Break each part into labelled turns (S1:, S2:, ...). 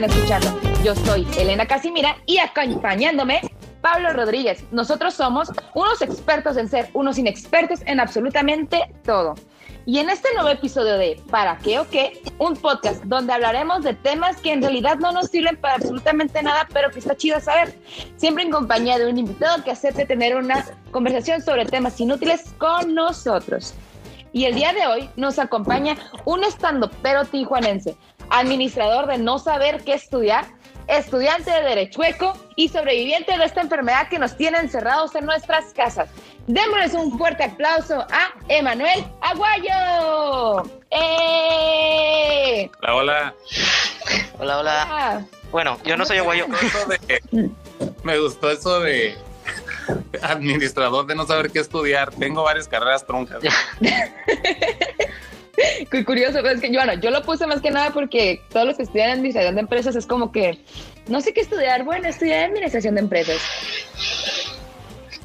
S1: estén escuchando. Yo soy Elena Casimira y acompañándome Pablo Rodríguez. Nosotros somos unos expertos en ser unos inexpertos en absolutamente todo. Y en este nuevo episodio de ¿Para qué o qué? Un podcast donde hablaremos de temas que en realidad no nos sirven para absolutamente nada, pero que está chido saber. Siempre en compañía de un invitado que acepte tener una conversación sobre temas inútiles con nosotros. Y el día de hoy nos acompaña un estando pero tijuanense, administrador de no saber qué estudiar, estudiante de Derechueco y sobreviviente de esta enfermedad que nos tiene encerrados en nuestras casas. Démosles un fuerte aplauso a Emanuel Aguayo. ¡Eh!
S2: Hola, hola.
S3: Hola, hola.
S1: Ah,
S3: Bueno, yo no soy aguayo.
S2: Eso de- me gustó eso de administrador de no saber qué estudiar. Tengo varias carreras truncas.
S1: Qué curioso, es que yo, bueno, yo lo puse más que nada porque todos los que estudian administración de empresas es como que no sé qué estudiar. Bueno, estudiar administración de empresas.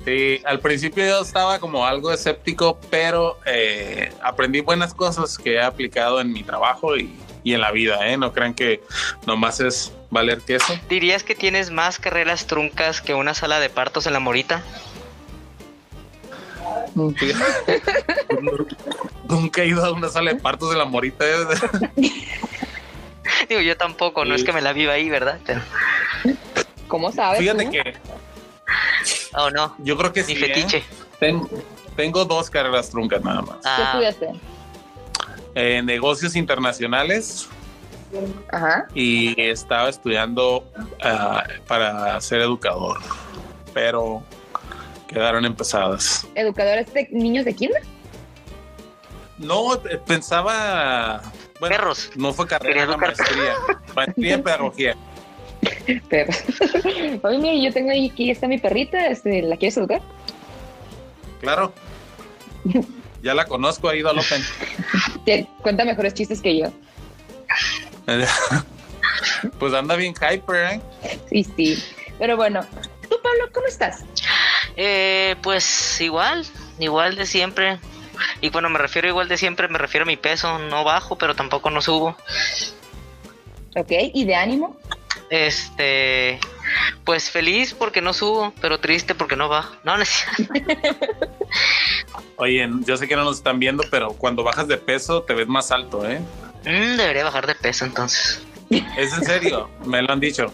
S2: Sí, al principio yo estaba como algo escéptico, pero eh, aprendí buenas cosas que he aplicado en mi trabajo y, y en la vida, ¿eh? No crean que nomás es valer queso.
S3: ¿Dirías que tienes más carreras truncas que una sala de partos en la morita?
S2: Nunca he ido a una sala de partos de la morita. ¿eh?
S3: Digo, yo tampoco, no es que me la viva ahí, ¿verdad? Pero-
S1: ¿Cómo sabes?
S2: Fíjate
S1: tú?
S2: que
S3: Oh, no,
S2: yo creo que
S3: ni
S2: sí. ¿eh?
S3: fetiche.
S2: Ten- tengo dos carreras truncas nada más.
S1: ¿Qué
S3: Ah,
S1: estudiaste?
S2: Eh, negocios internacionales
S1: Ajá.
S2: y estaba estudiando ah, para ser educador, pero quedaron empezadas.
S1: ¿Educadores de niños de kinder?
S2: No, eh, pensaba... Bueno,
S3: Perros.
S2: no fue carrera, era
S3: educar
S2: maestría. Maestría en pedagogía.
S1: Pero, oye, mira, yo tengo ahí, aquí está mi perrita, este, ¿la quieres educar?
S2: Claro. Ya la conozco, ha ido al Open.
S1: Te cuenta mejores chistes que yo.
S2: Pues anda bien hyper, ¿eh?
S1: Sí, sí. Pero bueno, tú, Pablo, ¿cómo estás?
S3: eh, pues igual, igual de siempre. Y cuando me refiero igual de siempre, me refiero a mi peso. No bajo, pero tampoco no subo.
S1: ¿Ok? ¿Y de ánimo?
S3: Este, pues feliz porque no subo, pero triste porque no bajo. No, no es cierto.
S2: Oye, yo sé que no nos están viendo, pero cuando bajas de peso te ves más alto, ¿eh?
S3: Mm, debería bajar de peso entonces.
S2: Es en serio, me lo han dicho.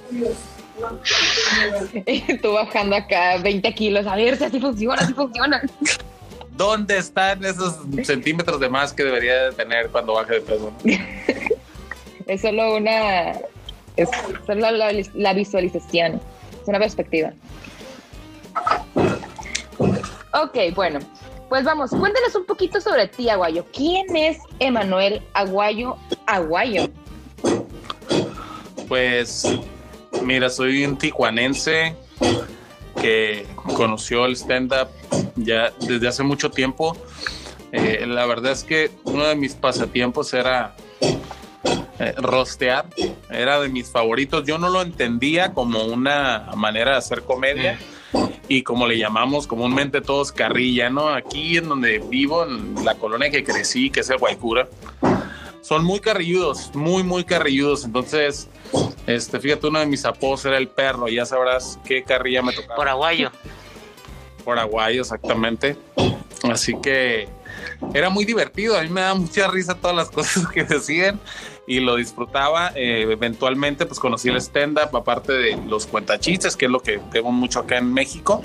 S1: tú bajando acá 20 kilos, a ver si así funciona, así funciona.
S2: ¿Dónde están esos centímetros de más que debería de tener cuando baje de peso?
S1: Es solo una. Es solo la, la visualización. Es una perspectiva. Ok, bueno. Pues vamos, cuéntanos un poquito sobre ti, Aguayo. ¿Quién es Emanuel Aguayo Aguayo?
S2: Pues, mira, soy un tijuanense que conoció el stand-up ya desde hace mucho tiempo. Eh, la verdad es que uno de mis pasatiempos era eh, rostear, era de mis favoritos. Yo no lo entendía como una manera de hacer comedia y como le llamamos comúnmente todos carrilla, ¿no? Aquí en donde vivo, en la colonia que crecí, que es el Guaycura, son muy carrilludos, muy, muy carrilludos. Entonces, este, fíjate, uno de mis apodos era el perro, ya sabrás qué carrilla me tocaba.
S3: Por aguayo.
S2: Por Aguayo, exactamente. Así que era muy divertido. A mí me da mucha risa todas las cosas que decían y lo disfrutaba. Eh, eventualmente, pues conocí el stand-up, aparte de los cuentachistes, que es lo que tengo mucho acá en México,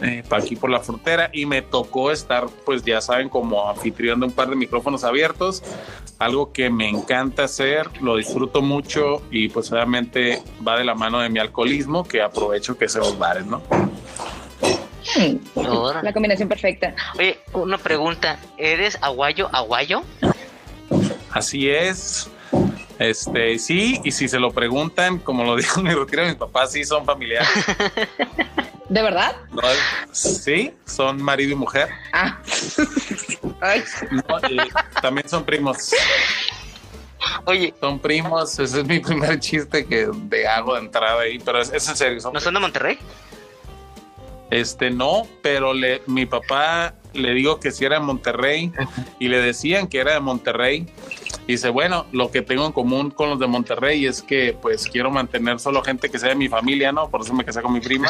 S2: eh, para aquí por la frontera. Y me tocó estar, pues ya saben, como anfitrión de un par de micrófonos abiertos. Algo que me encanta hacer, lo disfruto mucho y pues obviamente va de la mano de mi alcoholismo, que aprovecho que es en los bares, ¿no?
S3: Ahora.
S1: La combinación perfecta.
S3: Oye, una pregunta. ¿Eres aguayo aguayo?
S2: Así es. Este, sí, y si se lo preguntan, como lo dijo mi retiro, mis papás sí son familiares.
S1: ¿De verdad?
S2: ¿no? Sí, son marido y mujer.
S1: Ah. Ay,
S2: No, y también son primos.
S3: Oye,
S2: Son primos. Ese es mi primer chiste que de hago de entrada ahí, pero es, es en serio. son
S3: ¿no son de Monterrey?
S2: Este no, pero le, mi papá le digo que si era de Monterrey y le decían que era de Monterrey Y dice, bueno, lo que tengo en común con los de Monterrey es que pues quiero mantener solo gente que sea de mi familia, ¿no? Por eso me casé con mi prima.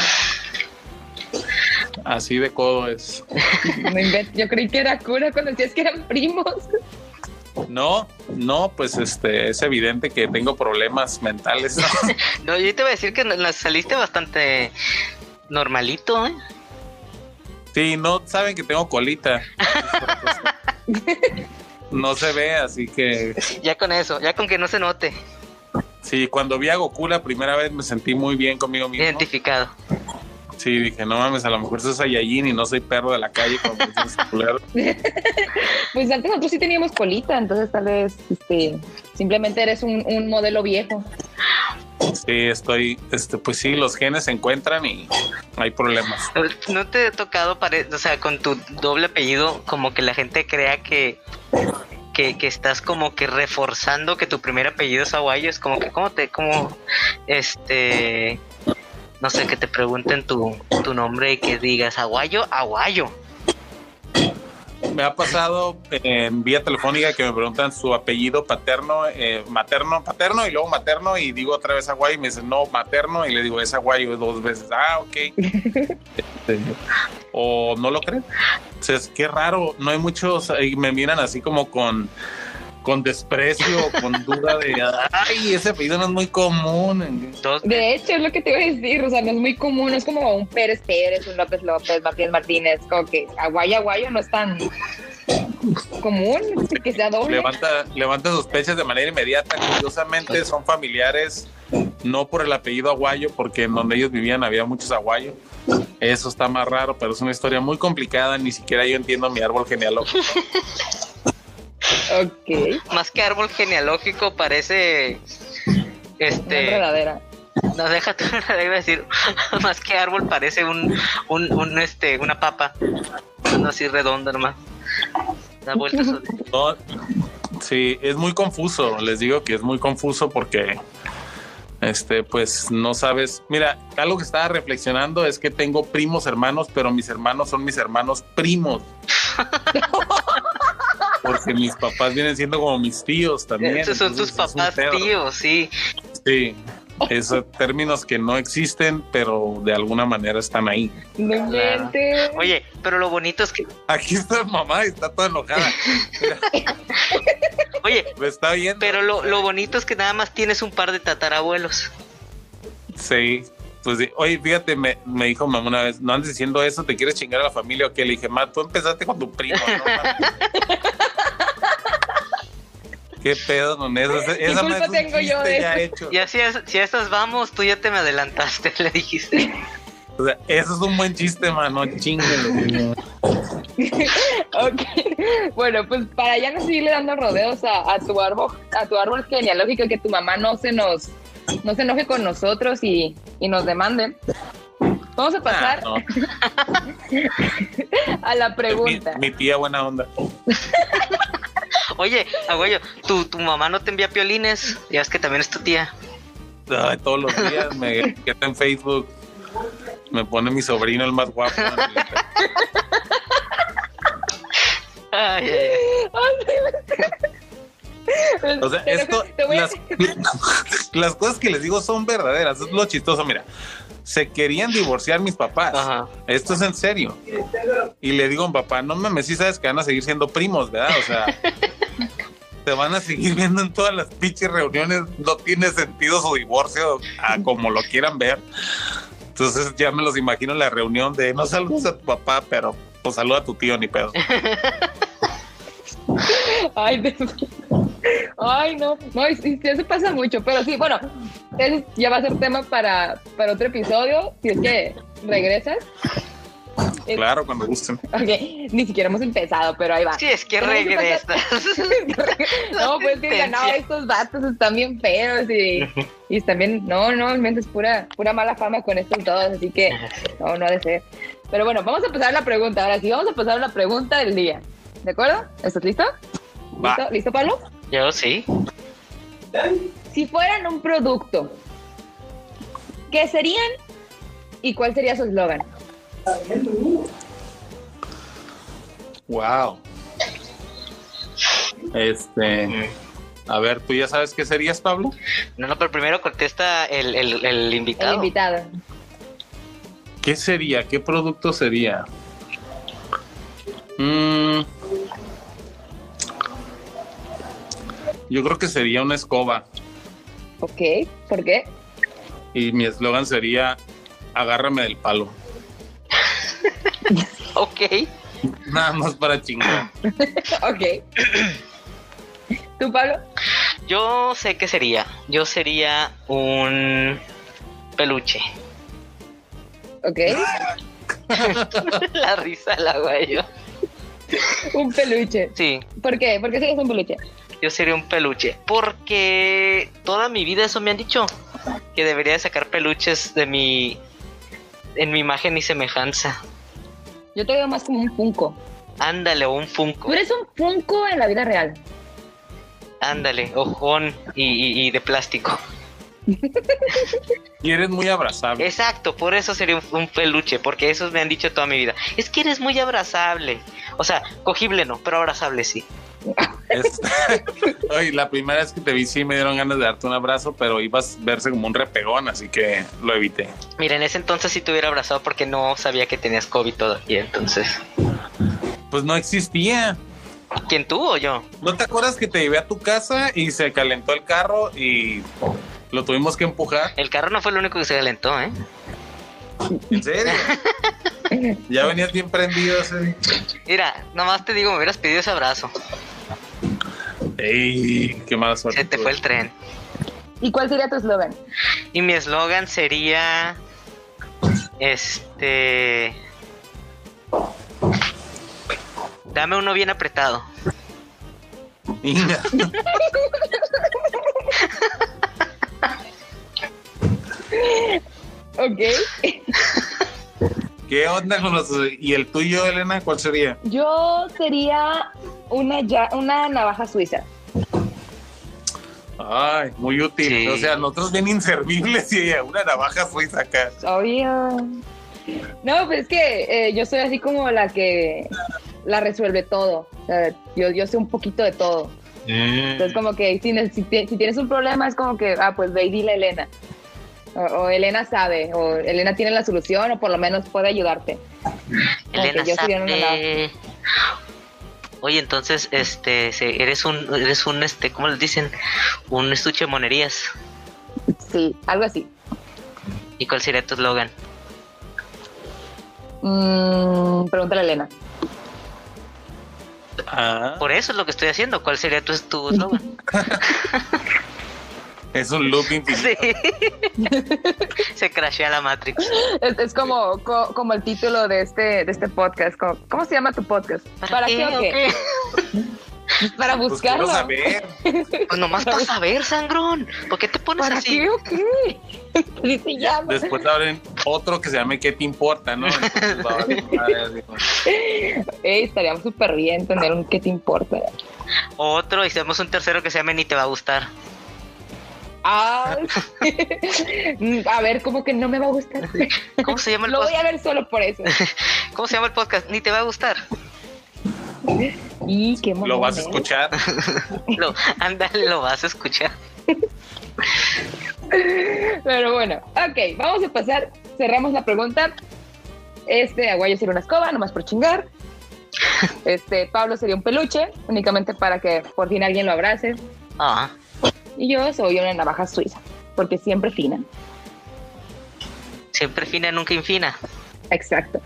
S2: Así de codo es.
S1: Yo creí que era cura cuando decías que eran primos.
S2: No, no, pues este es evidente que tengo problemas mentales.
S3: No, yo te voy a decir que saliste bastante normalito, ¿eh?
S2: Sí, no saben que tengo colita. no se ve, así que.
S3: Ya con eso, ya con que no se note.
S2: Sí, cuando vi a Goku la primera vez me sentí muy bien conmigo mismo.
S3: Identificado.
S2: Sí, dije, no mames, a lo mejor soy Saiyajin y no soy perro de la calle como
S1: Pues antes nosotros sí teníamos colita, entonces tal vez este, simplemente eres un, un modelo viejo.
S2: Sí, estoy, este, pues sí, los genes se encuentran y hay problemas.
S3: ¿No te ha tocado, o sea, con tu doble apellido, como que la gente crea que, que, que, estás como que reforzando que tu primer apellido es aguayo? Es como que, ¿cómo te, como, este, no sé, que te pregunten tu, tu nombre y que digas aguayo, aguayo?
S2: Me ha pasado en vía telefónica que me preguntan su apellido paterno, eh, materno, paterno y luego materno y digo otra vez aguayo y me dicen no, materno y le digo es aguayo dos veces. Ah, ok. Este, o no lo creen. O sea, es que raro, no hay muchos, y me miran así como con con desprecio, con duda de, ay, ese apellido no es muy común.
S1: De hecho, es lo que te iba a decir, o sea, no es muy común, es como un Pérez Pérez, un López López, Martínez Martínez, como que Aguayo Aguayo no es tan común que sea doble.
S2: Levanta, levanta sospechas de manera inmediata, curiosamente son familiares, no por el apellido Aguayo, porque en donde ellos vivían había muchos Aguayo. Eso está más raro, pero es una historia muy complicada, ni siquiera yo entiendo mi árbol genealógico.
S1: Ok.
S3: Más que árbol genealógico parece este
S1: verdadera.
S3: No, déjate, iba a decir, más que árbol parece un, un, un este, una papa. No así redonda nomás. Da vueltas.
S2: sí, es muy confuso. Les digo que es muy confuso porque este, pues no sabes. Mira, algo que estaba reflexionando es que tengo primos hermanos, pero mis hermanos son mis hermanos primos. Porque mis papás vienen siendo como mis tíos también.
S3: Esos son tus papás tíos, sí.
S2: Sí. Esos términos que no existen, pero de alguna manera están ahí.
S1: No
S3: Oye, pero lo bonito es que.
S2: Aquí está mamá y está toda enojada.
S3: Oye,
S2: me está viendo.
S3: Pero lo, lo bonito es que nada más tienes un par de tatarabuelos.
S2: Sí, pues oye, fíjate, me, me, dijo mamá una vez, no andes diciendo eso, te quieres chingar a la familia o qué. Le dije, ma, tú empezaste con tu primo, ¿no? ¿Qué pedo con eso? Esa
S1: ¿Qué culpa tengo yo de
S2: ya hecho.
S3: Y así, si a estas vamos, tú ya te me adelantaste, le dijiste.
S2: O sea, eso es un buen chiste, mano, chinguen.
S1: ok, bueno, pues para ya no seguirle dando rodeos a, a, tu árbol, a tu árbol genealógico, que tu mamá no se nos, no se enoje con nosotros y, y nos demande. Vamos a pasar ah, no. a la pregunta.
S2: Mi, mi tía buena onda.
S3: Oye, abuelo, ¿tu, ¿tu mamá no te envía piolines? Ya es que también es tu tía.
S2: Ay, todos los días me queda en Facebook. Me pone mi sobrino el más guapo.
S3: ay, ay,
S2: ay. O sea, esto, las, las, cosas que les digo son verdaderas, es lo chistoso, mira. Se querían divorciar mis papás. Ajá. Esto es en serio. Y le digo a mi papá, no mames, sí sabes que van a seguir siendo primos, ¿verdad? O sea, se van a seguir viendo en todas las pinches reuniones. No tiene sentido su divorcio, a como lo quieran ver. Entonces ya me los imagino en la reunión de no saludos a tu papá, pero pues saluda a tu tío, ni pedo.
S1: Ay, Ay, no, no, eso pasa mucho, pero sí, bueno, ya va a ser tema para, para otro episodio, si es que regresas.
S2: Claro, cuando gusten.
S1: Ok, ni siquiera hemos empezado, pero ahí va.
S3: Sí, es que regresas.
S1: no, pues que no, estos vatos están bien feos y, y están bien, no, no, es pura, pura mala fama con estos dos, así que no, no ha de ser. Pero bueno, vamos a empezar la pregunta. Ahora sí, vamos a empezar la pregunta del día. ¿De acuerdo? ¿Estás listo? ¿Listo, ¿Listo Pablo?
S3: Yo sí.
S1: Si fueran un producto, ¿qué serían y cuál sería su eslogan?
S2: Wow. Este. A ver, ¿tú ya sabes qué serías, Pablo?
S3: No, no, pero primero contesta el, el, el
S1: El
S3: invitado.
S1: invitado.
S2: ¿Qué sería? ¿Qué producto sería? Mm, yo creo que sería una escoba
S1: Ok, ¿por qué?
S2: y mi eslogan sería agárrame del palo.
S3: Ok.
S2: Nada más para chingar.
S1: ok. ¿Tú, Pablo?
S3: Yo sé qué sería. Yo sería un peluche.
S1: Ok.
S3: La risa la yo.
S1: Un peluche.
S3: Sí,
S1: ¿Por qué? ¿Por qué sigues un peluche?
S3: Yo sería un peluche. Porque toda mi vida eso me han dicho. Que debería de sacar peluches de mi. En mi imagen y semejanza.
S1: Yo te veo más como un Funko.
S3: Ándale, o un Funko.
S1: Tú eres un Funko en la vida real.
S3: Ándale, ojón y, y- y de plástico.
S2: Y eres muy abrazable.
S3: Exacto, por eso sería un, un peluche, porque esos me han dicho toda mi vida. Es que eres muy abrazable. O sea, cogible no, pero abrazable sí.
S2: Es- Oye, la primera vez que te vi sí me dieron ganas de darte un abrazo, pero ibas a verse como un repegón, así que lo evité.
S3: Mira, en ese entonces sí te hubiera abrazado porque no sabía que tenías COVID todavía. Entonces,
S2: Pues no existía.
S3: ¿quién tú o yo?
S2: ¿No te acuerdas que te llevé a tu casa y se calentó el carro y lo tuvimos que empujar?
S3: El carro no fue el único que se calentó, ¿eh?
S2: ¿En serio? ya venías bien prendido ese.
S3: Mira, nomás te digo, me hubieras pedido ese abrazo.
S2: ¡Ey! ¡Qué mala suerte!
S3: Se te fue el tren.
S1: ¿Y cuál sería tu eslogan?
S3: Y mi eslogan sería. Este. Dame uno bien apretado.
S1: Ok.
S2: ¿Qué onda con los... ¿Y el tuyo, Elena? ¿Cuál sería?
S1: Yo sería una, ya, una navaja suiza.
S2: Ay, muy útil.
S3: Sí.
S2: O sea, nosotros bien inservibles y una navaja suiza acá.
S1: Obvio. No, pues es que eh, yo soy así como la que la resuelve todo. O sea, yo, yo sé un poquito de todo. Entonces, como que si tienes un problema, es como que, ah, pues ve y dile a Elena. O, o Elena sabe, o Elena tiene la solución, o por lo menos puede ayudarte.
S3: Elena sabe. Oye, entonces, este, eres un, eres un, este, ¿cómo les dicen? Un estuche de monerías.
S1: Sí, algo así.
S3: ¿Y cuál sería tu eslogan?
S1: Mm, pregúntale a Elena.
S2: Ah,
S3: Por eso es lo que estoy haciendo. ¿Cuál sería tu tu eslogan?
S2: es un loop infinito.
S3: sí. Se crashea la Matrix.
S1: Es, es como, co- como el título de este, de este podcast. como- ¿Cómo se llama tu podcast?
S3: ¿Para, qué,
S1: o qué? Para
S2: Pues
S1: buscarlo.
S2: saber.
S3: Pues nomás para saber, sangrón. ¿Por qué te pones
S1: ¿Para
S3: así?
S1: qué o qué? Así se llama.
S2: Después abren otro que se llame ¿Qué te importa? ¿no? Entonces,
S1: Ey, estaría súper bien tener un ¿qué te importa?
S3: Otro y hacemos un tercero que se llame Ni te va a gustar.
S1: Ah, a ver, ¿cómo que no me va a gustar?
S3: ¿Cómo se llama el
S1: Lo voy a ver solo por eso.
S3: ¿Cómo se llama el podcast? Ni te va a gustar.
S1: Y qué
S2: Lo vas a
S1: ¿eh?
S2: escuchar.
S3: Lo, ándale, lo vas a escuchar.
S1: Pero bueno, ok, vamos a pasar. Cerramos la pregunta. Este, Aguayo sería una escoba, nomás por chingar. Este, Pablo sería un peluche, únicamente para que por fin alguien lo abrace.
S3: Ah,
S1: Y yo soy una navaja suiza, porque siempre fina.
S3: siempre fina, nunca infina.
S1: Exacto.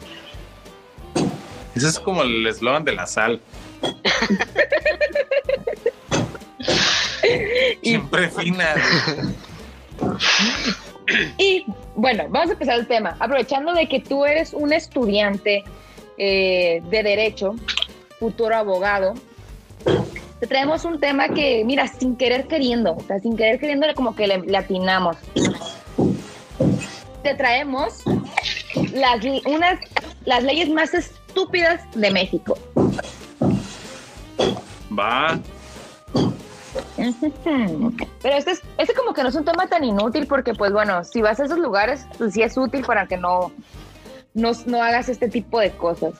S2: Ese es como el eslogan de la sal. Siempre fina.
S1: y, bueno, vamos a empezar el tema. Aprovechando de que tú eres un estudiante eh, de derecho, futuro abogado, te traemos un tema que, mira, sin querer queriendo, o sea, sin querer queriendo, como que le, le atinamos. Te traemos las, unas, las leyes más estúpidas de México.
S2: Va.
S1: Pero este, es, este como que no es un tema tan inútil porque, pues bueno, si vas a esos lugares, pues sí es útil para que no, no, no hagas este tipo de cosas.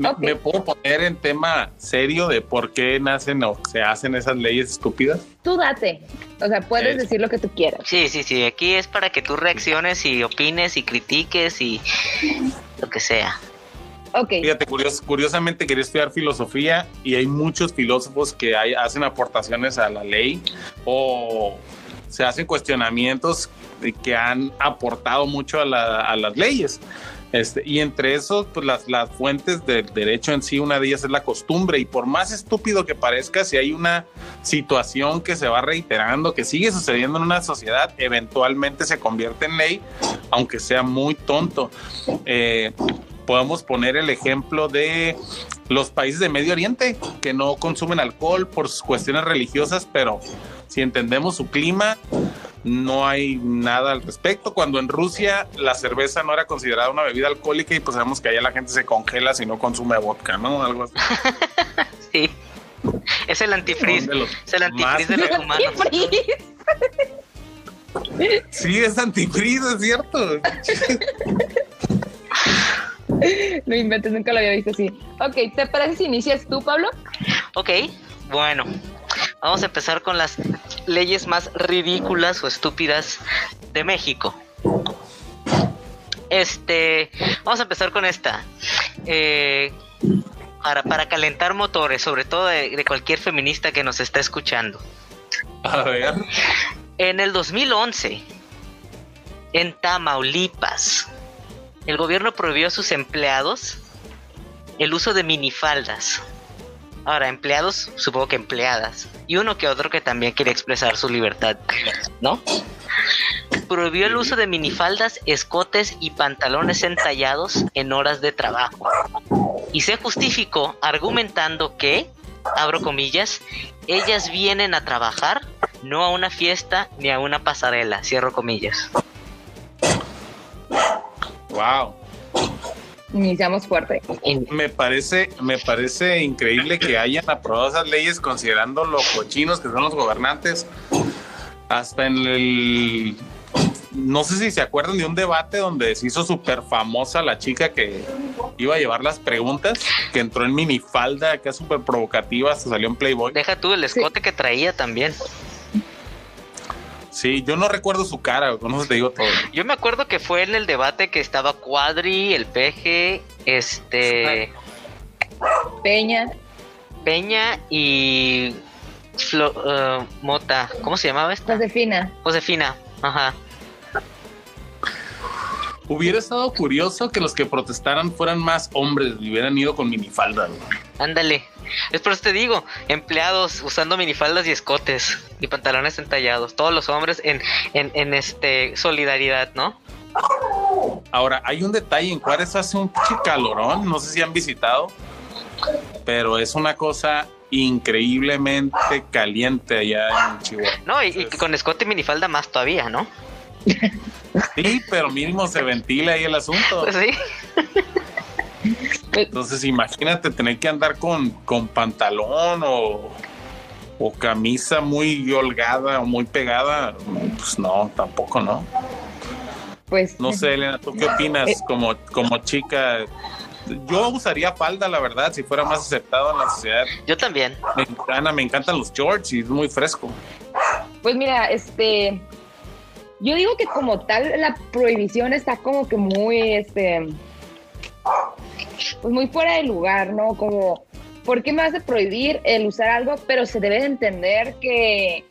S2: Me,
S1: Ok.
S2: me puedo poner en tema serio de por qué nacen o se hacen esas leyes estúpidas.
S1: Tú date. O sea, puedes
S2: Es-
S1: decir lo que tú quieras.
S3: Sí, sí, sí, aquí es para que tú reacciones y opines y critiques y lo que sea.
S1: Ok.
S2: Fíjate, curios- curiosamente quería estudiar filosofía y hay muchos filósofos que hay- hacen aportaciones a la ley o se hacen cuestionamientos que han aportado mucho a, la- a las leyes. Este, y entre esos, pues las, fuentes del derecho en sí, una de ellas es la costumbre. Y por más estúpido que parezca, si hay una situación que se va reiterando, que sigue sucediendo en una sociedad, eventualmente se convierte en ley, aunque sea muy tonto. Eh, podemos poner el ejemplo de los países de Medio Oriente que no consumen alcohol por sus cuestiones religiosas, pero si entendemos su clima, no hay nada al respecto. Cuando en Rusia la cerveza no era considerada una bebida alcohólica y pues sabemos que allá la gente se congela si no consume vodka, ¿no? Algo así.
S3: Sí. Es el
S2: los
S3: Es el antifreeze de los humanos.
S2: Sí, es antifrizo, es cierto.
S1: No inventes, nunca lo había visto así. Ok, ¿te parece si inicias tú, Pablo?
S3: Ok, bueno. Vamos a empezar con las leyes más ridículas o estúpidas de México. Este, vamos a empezar con esta. Eh, para, para calentar motores, sobre todo de, de cualquier feminista que nos está escuchando.
S2: A ver.
S3: En el 2011, en Tamaulipas, el gobierno prohibió a sus empleados el uso de minifaldas. Ahora, empleados, supongo que empleadas. Y uno que otro que también quiere expresar su libertad, ¿no? Prohibió el uso de minifaldas, escotes y pantalones entallados en horas de trabajo. Y se justificó argumentando que, abro comillas, ellas vienen a trabajar, no a una fiesta ni a una pasarela, cierro comillas.
S2: Wow.
S1: Iniciamos fuerte.
S3: Y-
S2: Me parece, me parece increíble que hayan aprobado esas leyes considerando lo cochinos que son los gobernantes. Hasta en el no sé si se acuerdan de un debate donde se hizo súper famosa la chica que iba a llevar las preguntas, que entró en minifalda, acá súper provocativa, hasta salió en Playboy.
S3: Deja tú el escote que traía también.
S2: Sí, yo no recuerdo su cara, con eso te digo todo.
S3: Yo me acuerdo que fue en el debate que estaba Cuadri, el Peje, este
S1: Peña.
S3: Peña y Flo- eh, Mota. ¿Cómo se llamaba esta?
S1: Josefina.
S3: Josefina. Ajá.
S2: Hubiera estado curioso que los que protestaran fueran más hombres y hubieran ido con minifalda.
S3: Ándale. Es por eso te digo, empleados usando minifaldas y escotes y pantalones entallados. Todos los hombres en, en, en este solidaridad, ¿no?
S2: Ahora, hay un detalle, en Juárez hace un calorón, no sé si han visitado, pero es una cosa increíblemente caliente allá en Chihuahua.
S3: No, y, y con escote y minifalda más todavía, ¿no?
S2: Sí, pero mínimo se ventila ahí el asunto.
S3: Pues sí.
S2: Entonces, imagínate tener que andar con, con pantalón o, o camisa muy holgada o muy pegada. Pues no, tampoco, ¿no?
S1: Pues
S2: No sé, Elena, ¿tú qué opinas
S1: Eh.
S2: como, como chica? Yo usaría falda, la verdad, si fuera más aceptado en la sociedad
S3: Yo también.
S2: mexicana. Me encantan los shorts y es muy fresco.
S1: Pues mira, este, yo digo que como tal la prohibición está como que muy, este, pues muy fuera de lugar, ¿no? Como, ¿por qué me vas a prohibir el usar algo? Pero se debe de entender que,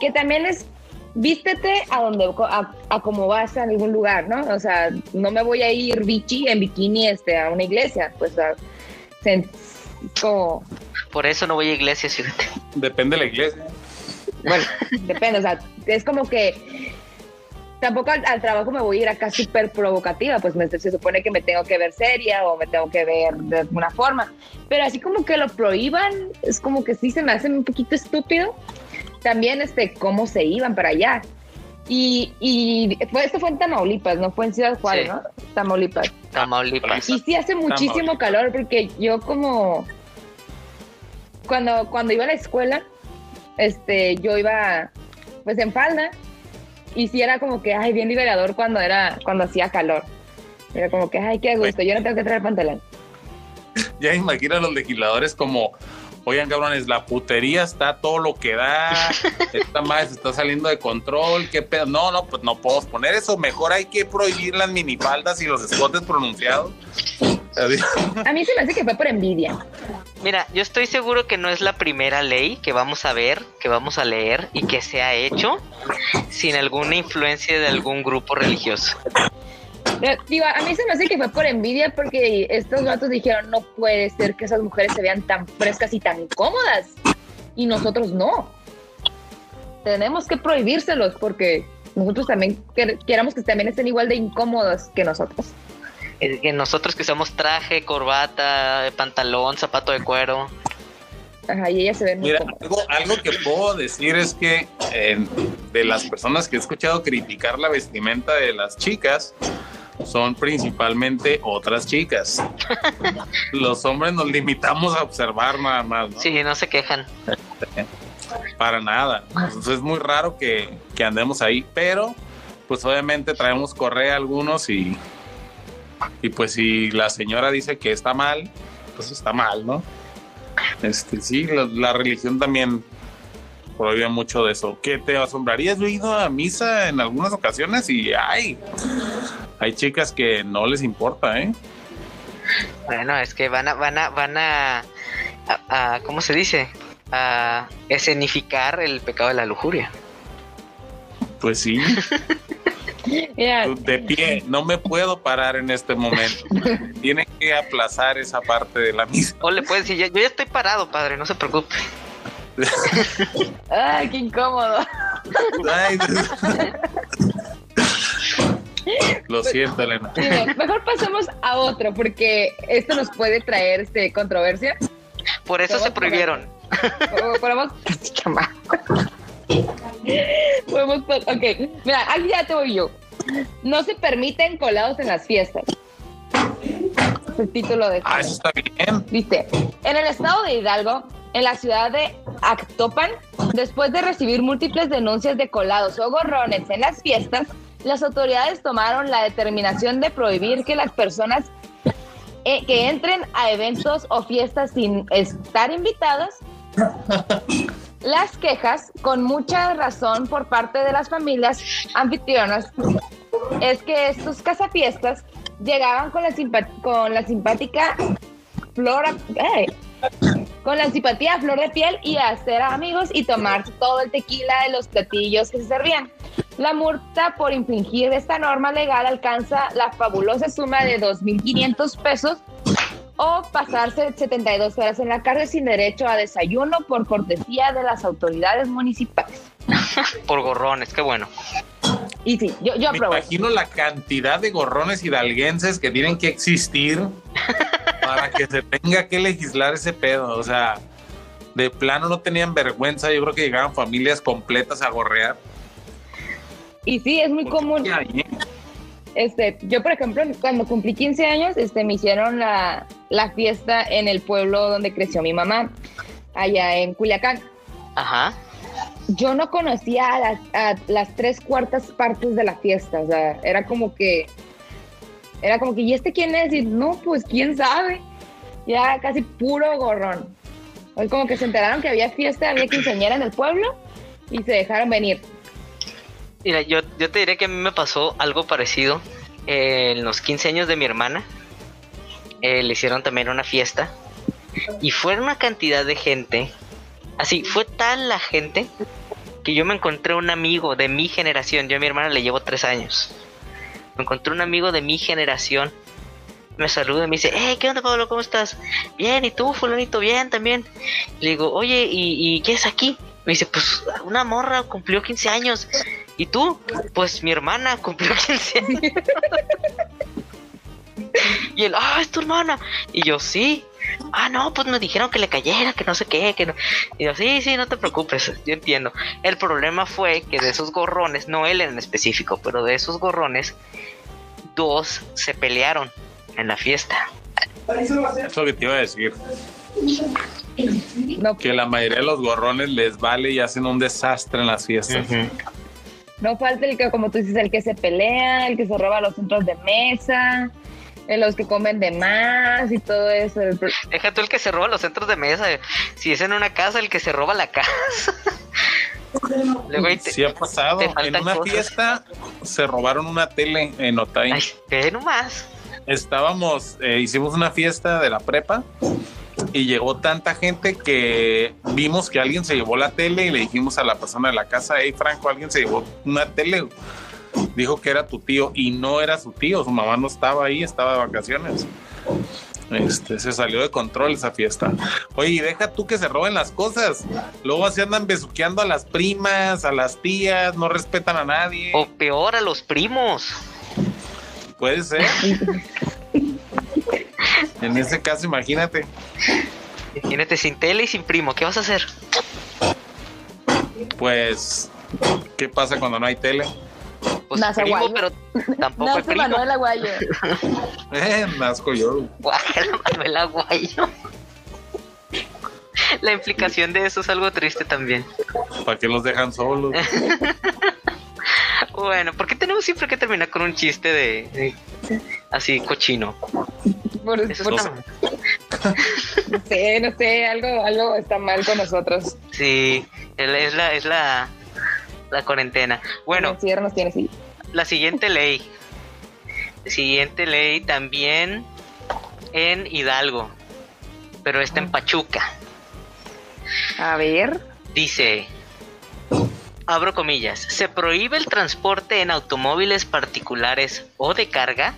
S1: que también es, vístete a donde, a, a como vas a algún lugar, ¿no? O sea, no me voy a ir bichi en bikini, este, a una iglesia, pues, a, se- como,
S3: Por eso no voy a iglesias, fíjate.
S2: Depende de la iglesia.
S1: Bueno, depende, o sea, es como que tampoco al, al trabajo me voy a ir acá súper provocativa, pues me- se supone que me tengo que ver seria o me tengo que ver de alguna forma, pero así como que lo prohíban, es como que sí se me hace un poquito estúpido. También este, cómo se iban para allá. Y, y fue, esto fue en Tamaulipas, no fue en Ciudad Juárez,
S3: Sí.
S1: ¿no? Tamaulipas.
S3: Tamaulipas.
S1: Y sí hace muchísimo calor porque yo como cuando cuando iba a la escuela, este, yo iba pues en falda y sí era como que ay bien liberador cuando era cuando hacía calor. Era como que ay qué gusto, yo no tengo que traer pantalón.
S2: ya imagino a los legisladores como, oigan cabrones, la putería está todo lo que da, esta madre se está saliendo de control, qué pedo. No, no, pues no podemos poner eso, mejor hay que prohibir las minifaldas y los escotes pronunciados.
S1: A mí se me hace que fue por envidia.
S3: Mira, yo estoy seguro que no es la primera ley que vamos a ver, que vamos a leer y que se ha hecho sin alguna influencia de algún grupo religioso.
S1: Digo, a mí se me hace que fue por envidia porque estos gatos dijeron no puede ser que esas mujeres se vean tan frescas y tan cómodas y nosotros no. Tenemos que prohibírselos porque nosotros también queremos que también estén igual de incómodos que nosotros.
S3: Que nosotros que usamos traje, corbata, pantalón, zapato de cuero.
S1: Ajá, y ella se ve muy
S2: Mira, algo, algo, que puedo decir es que de las personas que he escuchado criticar la vestimenta de las chicas, son principalmente otras chicas. Los hombres nos limitamos a observar nada más. ¿no?
S3: Sí, no se quejan.
S2: Para nada. Entonces es muy raro que, que andemos ahí, pero pues obviamente traemos correa algunos y, y pues si la señora dice que está mal, pues está mal, ¿no? Este, sí, la, la religión también prohíbe mucho de eso. ¿Qué te asombrarías? Yo he ido a misa en algunas ocasiones y ay, hay chicas que no les importa, ¿eh?
S3: Bueno, es que van a, van a, van a, a, ¿cómo se dice? A escenificar el pecado de la lujuria.
S2: Pues sí. De pie, no me puedo parar en este momento. Tienen que aplazar esa parte de la misa.
S3: O le puedes decir, yo ya estoy parado, padre, no se preocupe.
S1: Ay, qué incómodo.
S2: Lo siento, Elena.
S1: mejor pasemos a otro, porque esto nos puede traer este controversia.
S3: Por eso se prohibieron.
S1: Podemos. Podemos. Ok, mira, aquí ya te voy yo. No se permiten colados en las fiestas. Es el título de.
S2: Ah, eso está bien.
S1: Viste, en el estado de Hidalgo en la ciudad de Actopan, después de recibir múltiples denuncias de colados o gorrones en las fiestas, las autoridades tomaron la determinación de prohibir que las personas eh, que entren a eventos o fiestas sin estar invitadas, las quejas, con mucha razón por parte de las familias anfitrionas, es que estos cazafiestas llegaban con la, con la simpática flora con la simpatía flor de piel y hacer amigos y tomar todo el tequila de los platillos que se servían. La multa por infringir esta norma legal alcanza la fabulosa suma de 2.500 pesos o pasarse 72 horas en la cárcel sin derecho a desayuno por cortesía de las autoridades municipales.
S3: por gorrones, qué bueno.
S1: Y sí, yo, yo apruebo.
S2: Me imagino la cantidad de gorrones hidalguenses que tienen que existir para que se tenga que legislar ese pedo. O sea, de plano no tenían vergüenza. Yo creo que llegaban familias completas a gorrear.
S1: Y sí, es muy común. Este, yo, por ejemplo, cuando cumplí 15 años, este, me hicieron la, la fiesta en el pueblo donde creció mi mamá, allá en Culiacán.
S3: Ajá
S1: yo no conocía a las, a las, tres cuartas partes de la fiesta, o sea, era como que, era como que, ¿y este quién es? Y no, pues quién sabe, ya casi puro gorrón. Hoy como que se enteraron que había fiesta, había quinceañera en el pueblo y se dejaron venir.
S3: Mira, yo, yo te diré que a mí me pasó algo parecido en los 15 años de mi hermana. Eh, le hicieron también una fiesta y fue una cantidad de gente Así, fue tal la gente que yo me encontré un amigo de mi generación. Yo a mi hermana le llevo tres años. Me encontré un amigo de mi generación. Me saluda y me dice, hey, ¿qué onda Pablo? ¿Cómo estás? Bien, ¿y tú, fulanito? Bien, también. Le digo, oye, ¿y, qué es aquí? Me dice, pues una morra cumplió 15 años. ¿Y tú? Pues mi hermana cumplió 15 años. y él, ah, es tu hermana. Y yo, sí ah, no, pues me dijeron que le cayera, que no sé qué, que no. Y yo, sí, sí, no te preocupes, yo entiendo. El problema fue que de esos gorrones, no él en específico, pero de esos gorrones, dos se pelearon en la fiesta.
S2: Eso es lo que te iba a decir. Que la mayoría de los gorrones les vale y hacen un desastre en las fiestas.
S1: No falta el que, como tú dices, el que se pelea, el que se roba los centros de mesa, en los que comen de más y todo eso.
S3: Deja tú el que se roba los centros de mesa. Si es en una casa, el que se roba la casa. Luego ahí te-
S2: Sí ha pasado. En una
S3: cosas.
S2: fiesta se robaron una tele en Otay.
S3: Ay, ve nomás.
S2: Estábamos, eh, hicimos una fiesta de la prepa y llegó tanta gente que vimos que alguien se llevó la tele y le dijimos a la persona de la casa, hey Franco, alguien se llevó una tele. Dijo que era tu tío y no era su tío, su mamá no estaba ahí, estaba de vacaciones. Este, se salió de control esa fiesta. Oye, y deja tú que se roben las cosas. Luego así andan besuqueando a las primas, a las tías, no respetan a nadie.
S3: O peor, a los primos.
S2: Puede ser. en ese caso, imagínate.
S3: Imagínate, sin tele y sin primo. ¿Qué vas a hacer?
S2: Pues, ¿qué pasa cuando no hay tele?
S3: Pues
S1: Nace
S3: primo,
S1: Aguayo.
S3: pero tampoco
S1: Nace
S3: primo.
S1: Manuel Aguayo.
S2: Eh, nazco yo.
S3: Manuel Aguayo. La implicación de eso es algo triste también.
S2: ¿Para qué los dejan solos?
S3: Bueno, ¿por qué tenemos siempre que terminar con un chiste de, de- así cochino?
S1: Por,
S3: Eso
S1: por- no sé, no sé, algo, algo está mal con nosotros.
S3: Sí, es la, es la, la, cuarentena. Bueno,
S1: nos tiene así.
S3: la siguiente ley. Siguiente ley también en Hidalgo, pero está en Pachuca.
S1: A ver.
S3: Dice, abro comillas, se prohíbe el transporte en automóviles particulares o de carga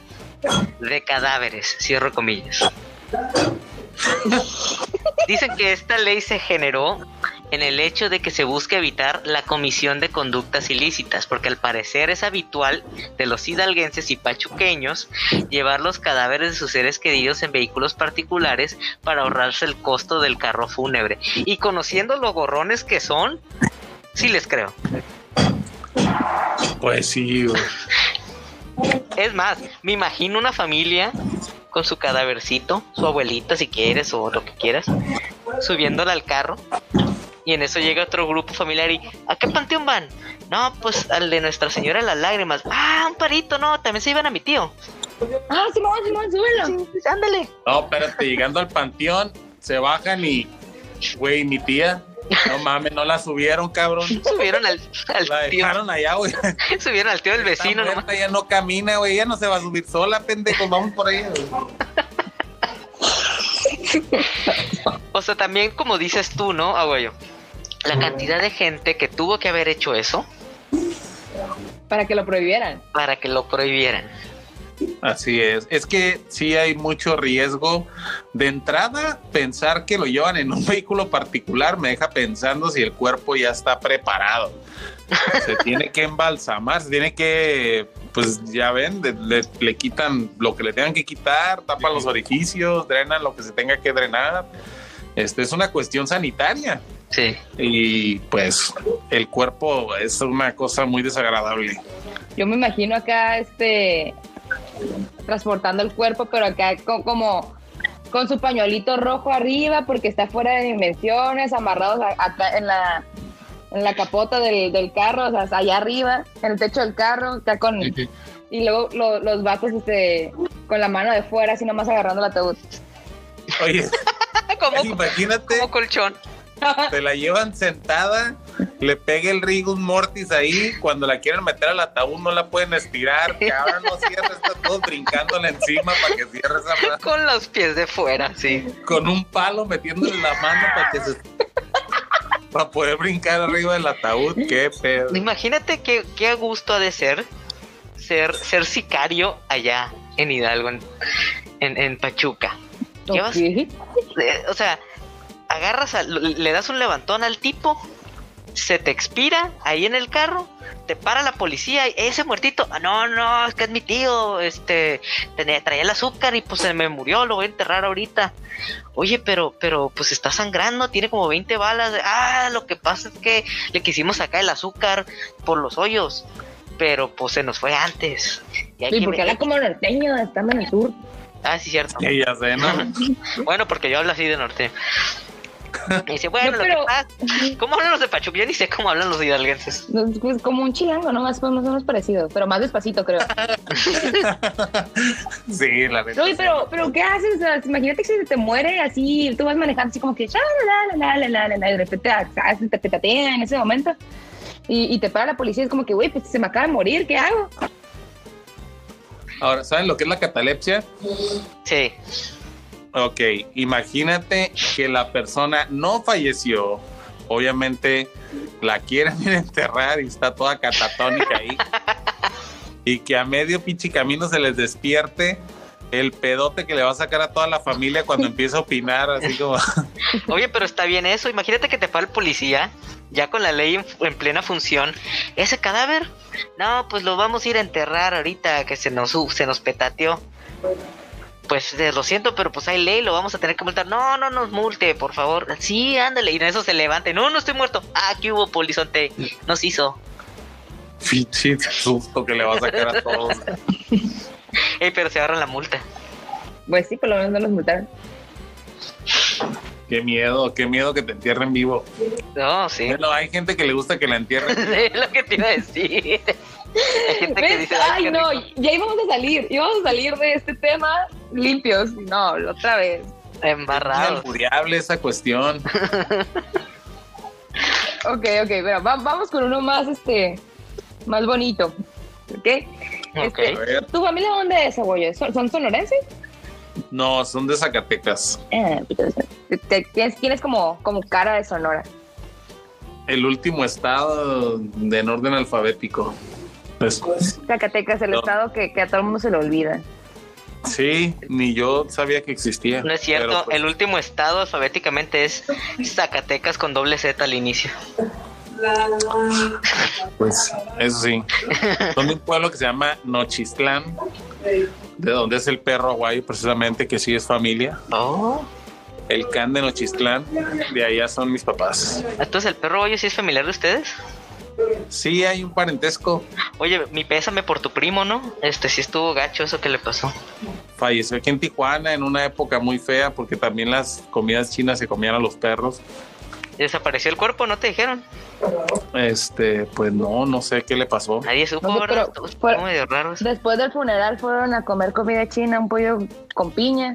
S3: de cadáveres, cierro comillas. Dicen que esta ley se generó en el hecho de que se busca evitar la comisión de conductas ilícitas, porque al parecer es habitual de los hidalguenses y pachuqueños llevar los cadáveres de sus seres queridos en vehículos particulares para ahorrarse el costo del carro fúnebre. Y conociendo los gorrones que son, sí les creo.
S2: Pues sí, güey.
S3: Es más, me imagino una familia con su cadávercito, su abuelita si quieres o lo que quieras, subiéndola al carro. Y en eso llega otro grupo familiar y ¿a qué panteón van? No, pues al de Nuestra Señora de las Lágrimas. Ah, un parito, no, también se iban a mi tío.
S1: Ah, Simón, Simón, súbelo.
S3: Pues, ándale.
S2: No, espérate, llegando al panteón, se bajan y, güey, mi tía, no mames, no la subieron, cabrón.
S3: Subieron al, al
S2: La
S3: tío,
S2: dejaron allá, güey.
S3: subieron al tío del vecino.
S2: Muerta ya no camina, güey, ya no se va a subir sola, pendejos, vamos por ahí.
S3: O sea, también como dices tú, ¿no, abuelo? La cantidad de gente que tuvo que haber hecho eso
S1: Para que lo prohibieran.
S3: para que lo prohibieran.
S2: Así es. Es que sí hay mucho riesgo. De entrada, pensar que lo llevan en un vehículo particular me deja pensando si el cuerpo ya está preparado. Se tiene que embalsamar, se tiene que, pues ya ven, le quitan lo que le tengan que quitar, tapan los orificios, drenan lo que se tenga que drenar. Este es una cuestión sanitaria
S3: Sí.
S2: y pues el cuerpo es una cosa muy desagradable.
S1: Yo me imagino acá, este, transportando el cuerpo, pero acá co- como con su pañuelito rojo arriba, porque está fuera de dimensiones, amarrados acá en la, en la capota del, del carro, o sea, allá arriba, en el techo del carro, acá con, y luego lo- los vatos, este, con la mano de fuera, así nomás agarrando el ataúd.
S2: Oye,
S3: como,
S2: imagínate.
S3: como colchón.
S2: te la llevan sentada, le pega el Rigus Mortis ahí, cuando la quieren meter al ataúd no la pueden estirar, cabrón, no cierra, está todos brincándole encima para que cierre esa mano,
S3: Con los pies de fuera, sí.
S2: con un palo metiéndole la mano para que se... para poder brincar arriba del ataúd, qué pedo.
S3: Imagínate qué, qué a gusto ha de ser ser, ser sicario allá en Hidalgo, en, en, en Pachuca. Llevas-
S1: Ok.
S3: Eh, o sea, agarras, a- le das un levantón al tipo, se te expira ahí en el carro, te para la policía, y, ese muertito, ah, no, no, es que es mi tío, este, tenía, traía el azúcar y pues se me murió, lo voy a enterrar ahorita. Oye, pero, pero, pues está sangrando, tiene como 20 balas. Ah, lo que pasa es que le quisimos sacar el azúcar por los hoyos, pero pues se nos fue antes. Y que
S1: porque habla como norteño, estando en el sur.
S3: Ah, sí, cierto.
S2: Sí, ya sé, ¿no?
S3: Bueno, porque yo hablo así de norte. Y dice, bueno,
S1: No,
S3: lo
S1: pero-
S3: que pasa- ¿cómo hablan los de Pachuca? Yo ni sé cómo hablan los hidalguenses.
S1: No, es pues como un chilango, ¿no? Más, más o menos parecido, pero más despacito, creo.
S2: Sí, la neta.
S1: Oye, pero, pero ¿qué haces? O sea, imagínate que si se te muere así, tú vas manejando así como que, "Sha, la, la, la, la, la, la, la", y de repente te, te petatea en ese momento y, y te para la policía, es como que, güey, pues se me acaba de morir, ¿qué hago?
S2: Ahora, ¿saben lo que es la catalepsia?
S3: Sí.
S2: Ok, imagínate que la persona no falleció. Obviamente la quieren ir a enterrar y está toda catatónica ahí. y que a medio pinche camino se les despierte el pedote que le va a sacar a toda la familia cuando empieza a opinar, así como.
S3: Oye, pero está bien eso. Imagínate que te para el policía, ya con la ley en, en plena función. Ese cadáver, no, pues lo vamos a ir a enterrar ahorita que se nos, se nos petateó. Pues eh, lo siento, pero pues hay ley, lo vamos a tener que multar. No, no nos multe, por favor. Sí, ándale. Y en eso se levante. No, no estoy muerto. Ah, aquí hubo polizonte. Nos hizo.
S2: Pinche susto que le va a sacar a todos.
S3: Ey, pero se agarran la multa.
S1: Pues sí, por lo menos no los multaron.
S2: Qué miedo, qué miedo que te entierren vivo.
S3: No, sí.
S2: Bueno, hay gente que le gusta que la entierren.
S3: Es lo que te iba a decir. Hay gente que
S1: ¿Ves?
S3: dice,
S1: Ay, no,
S3: rico".
S1: ya íbamos a salir, íbamos a salir de este tema limpios. No, otra vez.
S2: Es
S3: Embarrados.
S2: albureable esa cuestión.
S1: Ok, ok, pero va- vamos con uno más, este, más bonito. ¿Ok?
S3: Ok.
S1: Este. ¿Tu familia dónde es, Aguayo? ¿Son, son sonorenses?
S2: No, son de Zacatecas.
S1: Ah, pues, tienes, como, como cara de Sonora.
S2: El último estado de en orden alfabético. Pues,
S1: Zacatecas, el
S2: No.
S1: estado que, que a todo el mundo se le olvida.
S2: sí, ni yo sabía que existía.
S3: No es cierto,
S2: pues,
S3: el último estado alfabéticamente es Zacatecas con doble Z al inicio.
S2: Pues eso sí. Son de un pueblo que se llama Nochistlán, de donde es el perro aguayo, precisamente, que sí es familia.
S3: Oh.
S2: El can de Nochistlán, de allá son mis papás.
S3: Entonces el perro hoyo sí es familiar de ustedes.
S2: Sí, hay un parentesco.
S3: Oye, mi pésame por tu primo, ¿no? Este sí estuvo gacho eso que le pasó.
S2: Falleció aquí en Tijuana en una época muy fea porque también las comidas chinas se comían a los perros.
S3: Desapareció el cuerpo, ¿no te dijeron?
S2: Este, pues no, no sé qué le pasó.
S3: Nadie supo,
S1: No sé,
S3: ¿verdad?
S1: pero fue-
S3: medio raro eso.
S1: Después del funeral fueron a comer comida china, un pollo con piña,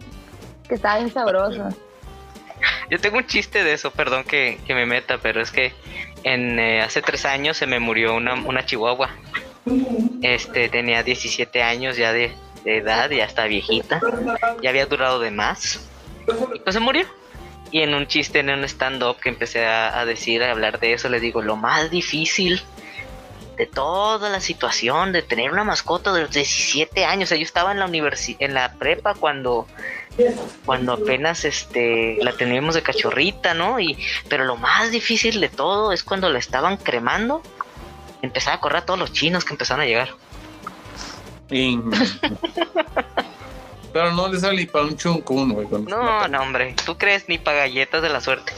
S1: que estaba bien sabroso.
S3: Yo tengo un chiste de eso, perdón que, que me meta, pero es que en eh, hace tres años se me murió una, una chihuahua. Este tenía 17 años ya de, de edad, ya está viejita, ya había durado de más. Y pues se murió. Y en un chiste, en un stand-up que empecé a, a decir, a hablar de eso, le digo, lo más difícil de toda la situación de tener una mascota de los 17 años. O sea, yo estaba en la universi en la prepa cuando cuando apenas este la teníamos de cachorrita, ¿no? Y pero lo más difícil de todo es cuando la estaban cremando, empezaba a correr a todos los chinos que empezaron a llegar.
S2: Pero no le sale ni para un chuncún, güey.
S3: No, no, hombre, ¿tú crees ni para galletas de la suerte?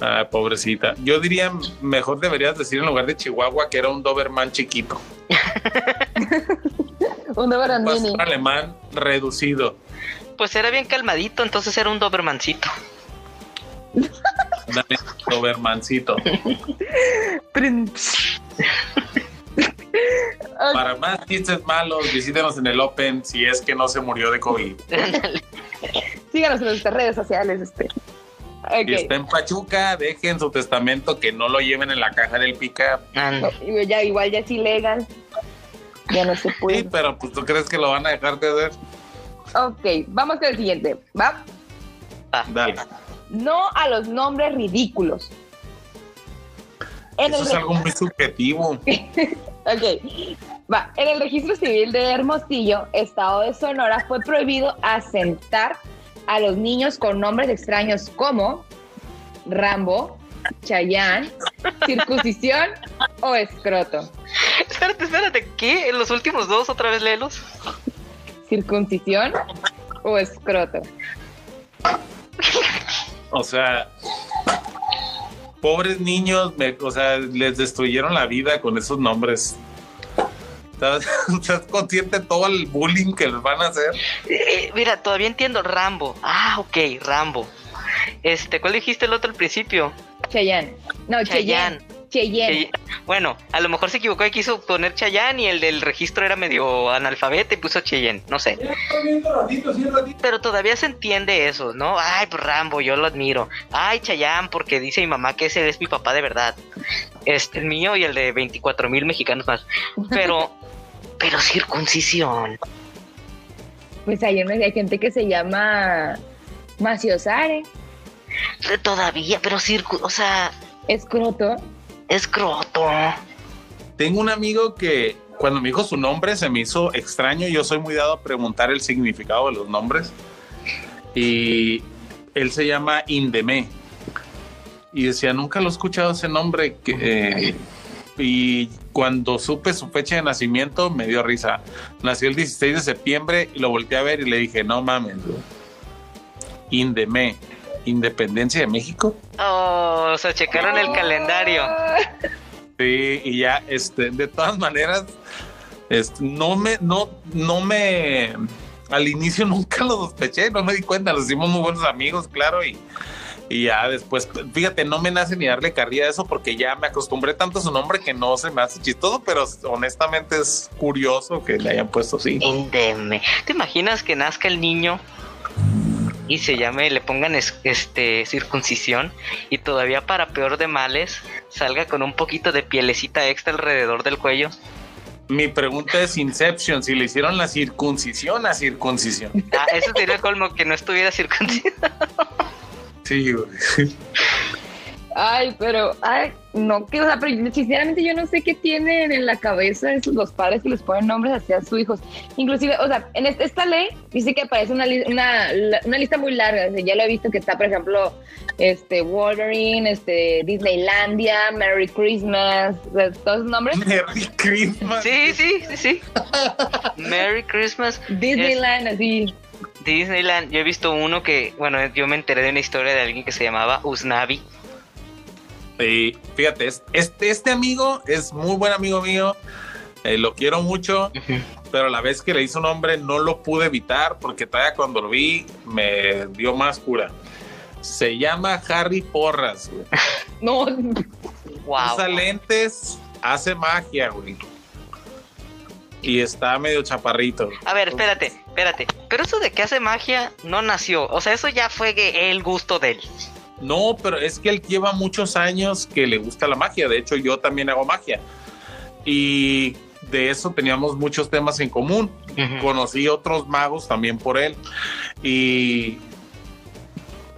S2: Ah, pobrecita. Yo diría, mejor deberías decir en lugar de Chihuahua que era un Doberman chiquito.
S1: Un Doberman
S2: Un
S1: mini.
S2: alemán reducido.
S3: Pues era bien calmadito, entonces era un Dobermancito.
S2: Dale, Dobermancito. Para más chistes malos, visítenos en el Open si es que no se murió de COVID.
S1: Síganos en nuestras redes sociales. Este.
S2: Si está en Pachuca, dejen su testamento que no lo lleven en la caja del pick-up.
S3: Anda.
S1: Y ya, igual ya es ilegal. Ya no se
S2: Sí,
S1: puede.
S2: pero pues tú crees que lo van a dejar de hacer.
S1: Ok, vamos con el siguiente. ¿Va?
S2: Dale.
S1: No a los nombres ridículos. En
S2: Eso
S1: el
S2: es algo muy subjetivo.
S1: Ok. Va. En el registro civil de Hermosillo, estado de Sonora, fue prohibido asentar a los niños con nombres extraños como Rambo, Chayán, circuncisión o escroto.
S3: Espérate, espérate, ¿qué? En los últimos dos otra vez léelos.
S1: Circuncisión o escroto.
S2: O sea, pobres niños, me- o sea, les destruyeron la vida con esos nombres. ¿Estás, estás consciente de todo el bullying que les van a hacer?
S3: Eh, mira, todavía entiendo Rambo. Ah, ok, Rambo. Este, ¿cuál dijiste el otro al principio?
S1: Cheyenne. No, Cheyenne. Cheyenne.
S3: Chey- Bueno, a lo mejor se equivocó y quiso poner Chayanne y el del registro era medio analfabeta y puso Cheyenne, no sé. Pero todavía se entiende eso, ¿no? Ay, pues Rambo, yo lo admiro. Ay, Chayanne, porque dice mi mamá que ese es mi papá de verdad. Este, el mío y el de 24 mil mexicanos más. Pero, pero circuncisión.
S1: Pues me hay gente que se llama Maciosare.
S3: Todavía, pero circu... O sea,
S1: Escroto.
S3: Escroto.
S2: Tengo un amigo que cuando me dijo su nombre se me hizo extraño. Yo soy muy dado a preguntar el significado de los nombres. Y él se llama Indemé. Y decía, nunca lo he escuchado ese nombre. Eh, y cuando supe su fecha de nacimiento me dio risa. Nació el 16 de septiembre y lo volteé a ver y le dije, no mames. Indemé. Independencia de México.
S3: Oh, o sea, checaron el calendario.
S2: Sí, y ya, este, de todas maneras, este, no me, no, no me, al inicio nunca lo sospeché, no me di cuenta, los hicimos muy buenos amigos, claro, y, y ya después, fíjate, no me nace ni darle carrilla a eso porque ya me acostumbré tanto a su nombre que no se me hace chistoso, pero honestamente es curioso que le hayan puesto así.
S3: Indeme. ¿Te imaginas que nazca el niño y se llame, le pongan es- este circuncisión y todavía para peor de males salga con un poquito de pielecita extra alrededor del cuello?
S2: Mi pregunta es Inception, si le hicieron la circuncisión a circuncisión.
S3: Ah, eso sería el colmo que no estuviera circuncidado.
S2: Sí, güey.
S1: Ay, pero, ay, no, que, o sea, pero sinceramente yo no sé qué tienen en la cabeza esos, los padres que les ponen nombres hacia sus hijos. Inclusive, o sea, en este- esta ley dice que aparece una, li- una, una lista muy larga. o sea, ya lo he visto que está, por ejemplo, este Wolverine, este Disneylandia, Merry Christmas, o sea, todos esos nombres.
S2: Merry Christmas.
S3: Sí, sí, sí, sí. Merry Christmas.
S1: Disneyland, así.
S3: Disneyland. Yo he visto uno que, bueno, yo me enteré de una historia de alguien que se llamaba Usnavi.
S2: Y fíjate, es- este, este amigo es muy buen amigo mío, eh, lo quiero mucho, pero a la vez que le hizo un nombre no lo pude evitar porque todavía cuando lo vi me dio más cura. Se llama Harry Porras, güey.
S1: No,
S3: Wow.
S2: Usa lentes, hace magia, güey. Y está medio chaparrito.
S3: A ver, espérate, espérate. Pero eso de que hace magia no nació. O sea, eso ya fue que el gusto de él.
S2: No, pero es que él lleva muchos años que le gusta la magia. De hecho, yo también hago magia. Y de eso teníamos muchos temas en común. Conocí otros magos también por él. Y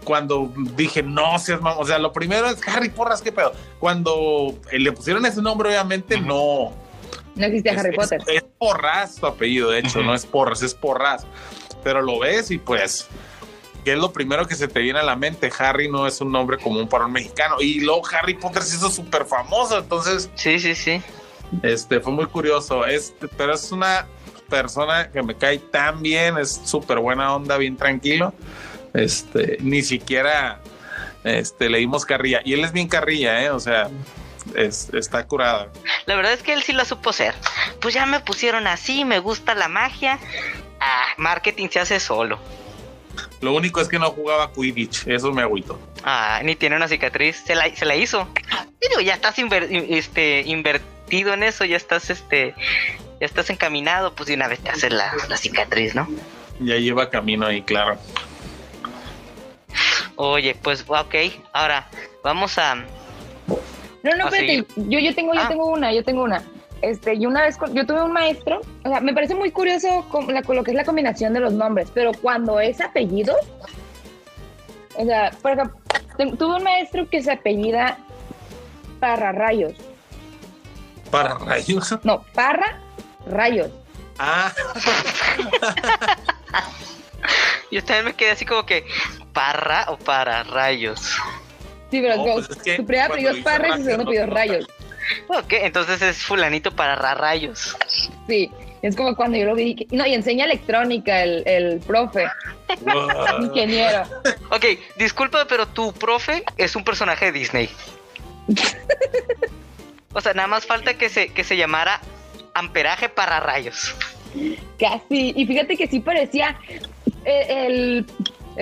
S2: cuando dije, no seas mamón", o sea, lo primero es Harry Porras, ¿qué pedo? Cuando eh, le pusieron ese nombre, obviamente no.
S1: no existía
S2: Es-
S1: Harry
S2: es-
S1: Potter.
S2: Es, Porras tu apellido, de hecho, no es Porras, es Porras. Pero lo ves y pues, ¿qué es lo primero que se te viene a la mente? Harry no es un nombre común para un mexicano. Y luego Harry Potter se hizo súper famoso, entonces
S3: Sí, sí, sí.
S2: este, fue muy curioso. Este, pero es una persona que me cae tan bien, es súper buena onda, bien tranquilo. Este, ni siquiera este, le dimos carrilla. Y él es bien carrilla, ¿eh? O sea, es- está curada.
S3: La verdad es que él sí la supo ser. Pues ya me pusieron así, me gusta la magia. Ah, marketing se hace solo.
S2: Lo único es que no jugaba Quidditch, eso me agüitó.
S3: Ah, ni tiene una cicatriz. Se la, se la hizo. Digo, ya estás inver- este, invertido en eso, ya estás este. Ya estás encaminado, pues de una vez te haces la, la cicatriz, ¿no?
S2: Ya lleva camino ahí, claro.
S3: Oye, pues ok, ahora vamos a.
S1: No, no, espérate, yo, yo tengo, yo
S3: Ah.
S1: tengo una, yo tengo una. Este, y una vez con- yo tuve un maestro, o sea, me parece muy curioso con la, con lo que es la combinación de los nombres, pero cuando es apellido, o sea, por ejemplo, tuve un maestro que se apellida Parra Rayos,
S2: Para rayos.
S1: no, Parra Rayos.
S2: Ah,
S3: Yo también me quedé así como que. ¿Parra o para rayos?
S1: Sí, pero
S2: No,
S1: como-
S2: pues es que
S1: su primer apellido es Parra y su segundo apellido Rayos.
S3: Ok, entonces es fulanito para ra- rayos.
S1: Sí, es como cuando yo lo vi, que- no, y enseña electrónica el, el profe,
S2: wow.
S1: ingeniero.
S3: Ok, disculpa, pero tu profe es un personaje de Disney. O sea, nada más falta que se, que se llamara Amperaje para rayos.
S1: Casi. Y fíjate que sí parecía eh, el,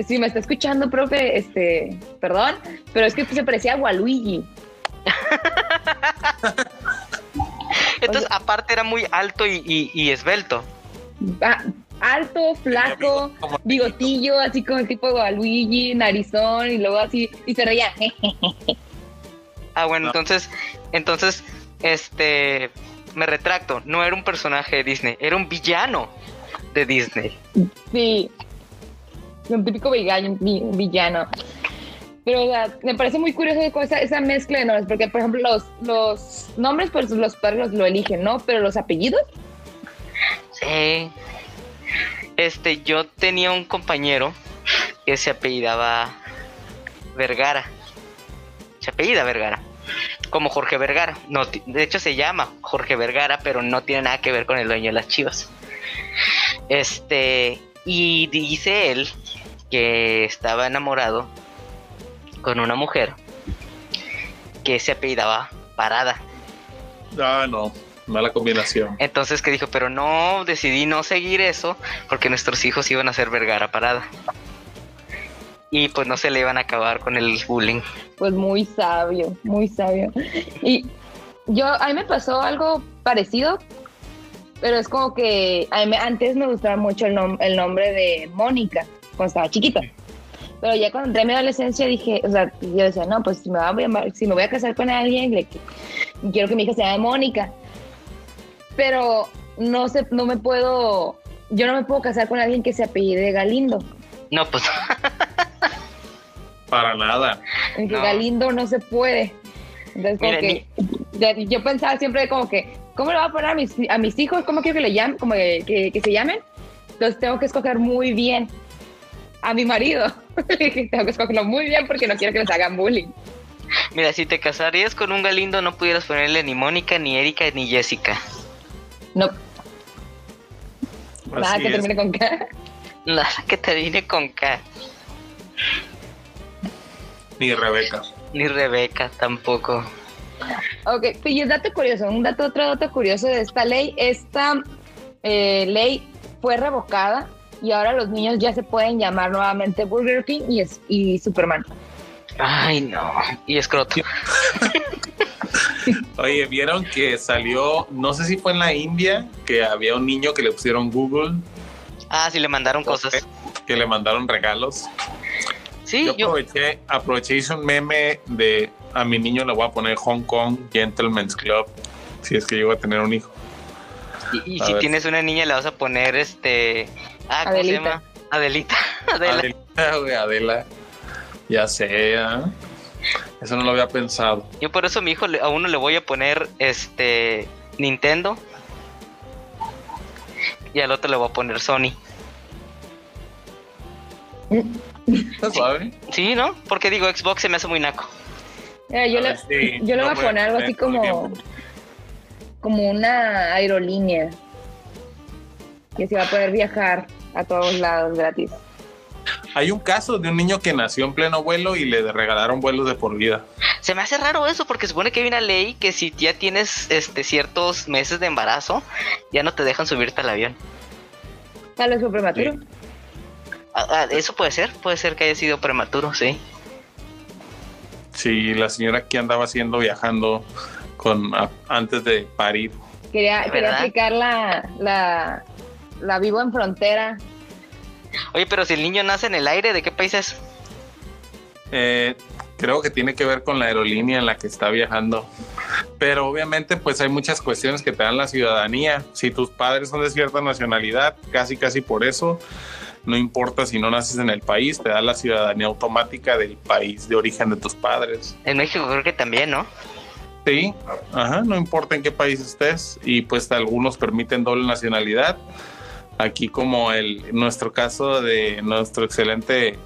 S1: Si me está escuchando, profe, este, perdón, pero es que se parecía a Waluigi.
S3: Entonces, aparte era muy alto y, y- y esbelto.
S1: Ah, alto, flaco, bigotillo, así como el tipo de Waluigi, narizón, y luego así, y se reía.
S3: Ah, bueno,
S2: No.
S3: entonces, entonces, este, me retracto, no era un personaje de Disney, era un villano de Disney.
S1: Sí, un típico villano. Pero me parece muy curioso esa, mezcla de nombres, porque por ejemplo los, los nombres pues los padres lo eligen, ¿no? Pero los apellidos,
S3: Sí. Este, yo tenía un compañero que se apellidaba Vergara. Se apellida Vergara. Como Jorge Vergara. No, de hecho se llama Jorge Vergara, pero no tiene nada que ver con el dueño de las chivas. Este, y dice él que estaba enamorado con una mujer que se apellidaba Parada.
S2: Ah, no, mala combinación.
S3: Entonces que dijo, pero no, decidí no seguir eso porque nuestros hijos iban a ser Vergara parada. Y pues no se le iban a acabar con el bullying.
S1: pues muy sabio, muy sabio. Y yo, a mí me pasó algo parecido, pero es como que a mí antes me gustaba mucho el, nom- el nombre de Mónica, cuando estaba chiquita. Pero ya cuando entré a mi adolescencia dije, o sea, yo decía, no, pues si me, voy a llamar- si me voy a casar con alguien, le- quiero que mi hija se llame Mónica. Pero no sé, no me puedo, yo no me puedo casar con alguien que se apellide Galindo.
S3: No, pues
S2: Para nada.
S1: En
S3: No.
S1: Galindo no se puede. Entonces, como que yo pensaba siempre como que, ¿cómo le voy a poner a mis, a mis hijos? ¿Cómo quiero que le llamen? Como que, que- que se llamen. Entonces tengo que escoger muy bien a mi marido. tengo que escogerlo muy bien porque no quiero que les hagan bullying.
S3: mira, si te casarías con un galindo no pudieras ponerle ni Mónica, ni Erika, ni Jessica.
S1: No, nada que
S2: es.
S1: termine con K.
S3: Nada que te vine con K.
S2: Ni Rebeca.
S3: Ni Rebeca tampoco.
S1: Ok, y el dato curioso, un dato, otro dato curioso de esta ley, esta eh, ley fue revocada y ahora los niños ya se pueden llamar nuevamente Burger King y, es- y Superman.
S3: Ay, no. Y escroto.
S2: Oye, ¿vieron que salió, no sé si fue en la India, que había un niño que le pusieron Google,
S3: Ah, sí le mandaron cosas.
S2: que le mandaron regalos?
S3: Sí,
S2: Yo
S3: yo,
S2: aproveché, aproveché hice un meme de a mi niño le voy a poner Hong Kong Gentleman's Club, si es que llego a tener un hijo.
S3: y, si
S2: ver.
S3: tienes una niña le vas a poner este... Ah, ¿cómo
S1: Adelita.
S3: se llama? Adelita. Adela.
S2: Güey, Adela. Ya sé, ¿ah? Eso no lo había pensado.
S3: Yo por eso a mi hijo a uno le voy a poner este Nintendo y al otro le voy a poner Sony.
S2: ¿Está suave?
S3: Sí, ¿no? Porque digo Xbox se me hace muy naco.
S1: Mira, yo
S2: A
S1: le,
S2: sí,
S1: yo le
S2: no
S1: voy a
S2: voy a
S1: poner algo así como, como una aerolínea que se va a poder viajar a todos lados gratis.
S2: Hay un caso de un niño que nació en pleno vuelo y le regalaron vuelos de por vida.
S3: Se me hace raro eso porque supone que hay una ley que si ya tienes este ciertos meses de embarazo ya no te dejan subirte al avión.
S1: Tal vez fue prematuro.
S2: Sí.
S3: Ah, ah, eso puede ser, puede ser que haya sido prematuro, sí.
S2: Sí, la señora que andaba haciendo viajando con a- antes de parir.
S1: Quería, quería aplicar la, la, la vivo en frontera.
S3: Oye, pero si el niño nace en el aire, ¿de qué país es?
S2: Eh, creo que tiene que ver con la aerolínea en la que está viajando. Pero obviamente pues hay muchas cuestiones que te dan la ciudadanía. Si tus padres son de cierta nacionalidad, casi casi por eso, no importa si no naces en el país, te da la ciudadanía automática del país de origen de tus padres.
S3: En México creo que también, ¿no?
S2: Sí, ajá, no importa en qué país estés y pues algunos permiten doble nacionalidad. Aquí como el nuestro caso de nuestro excelente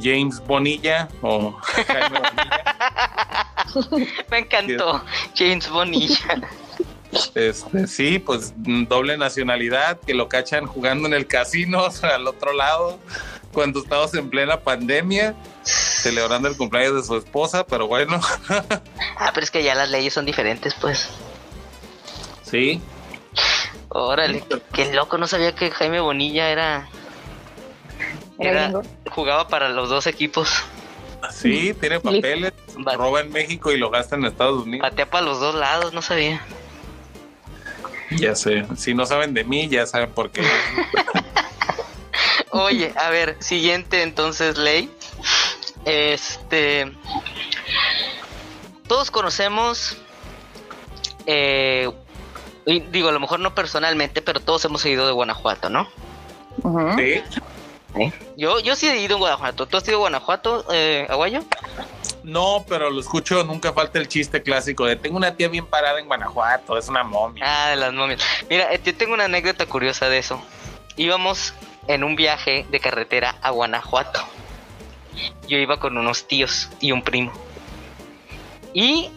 S2: James Bonilla o Jaime Bonilla.
S3: Me encantó. James Bonilla.
S2: Este, sí, pues doble nacionalidad, que lo cachan jugando en el casino al otro lado, cuando estamos en plena pandemia, celebrando el cumpleaños de su esposa, pero bueno,
S3: Ah, pero es que ya las leyes son diferentes, pues.
S2: sí,
S3: Órale, qué loco, no sabía que Jaime Bonilla era
S1: Era
S3: jugaba para los dos equipos.
S2: Sí, tiene papeles, roba en México y lo gasta en Estados Unidos.
S3: Patea para los dos lados, no sabía.
S2: Ya sé. Si no saben de mí, ya saben por qué.
S3: Oye, a ver, siguiente entonces ley. Este. Todos conocemos. eh, y digo, a lo mejor no personalmente, pero todos hemos ido de Guanajuato, ¿no?
S2: Sí.
S3: Yo, yo sí he ido a Guanajuato. ¿Tú has ido a Guanajuato, eh, Aguayo?
S2: No, pero lo escucho, nunca falta el chiste clásico de tengo una tía bien parada en Guanajuato, es una momia.
S3: Ah, de las momias. Mira, eh, yo tengo una anécdota curiosa de eso. Íbamos en un viaje de carretera a Guanajuato. Yo iba con unos tíos y un primo. Y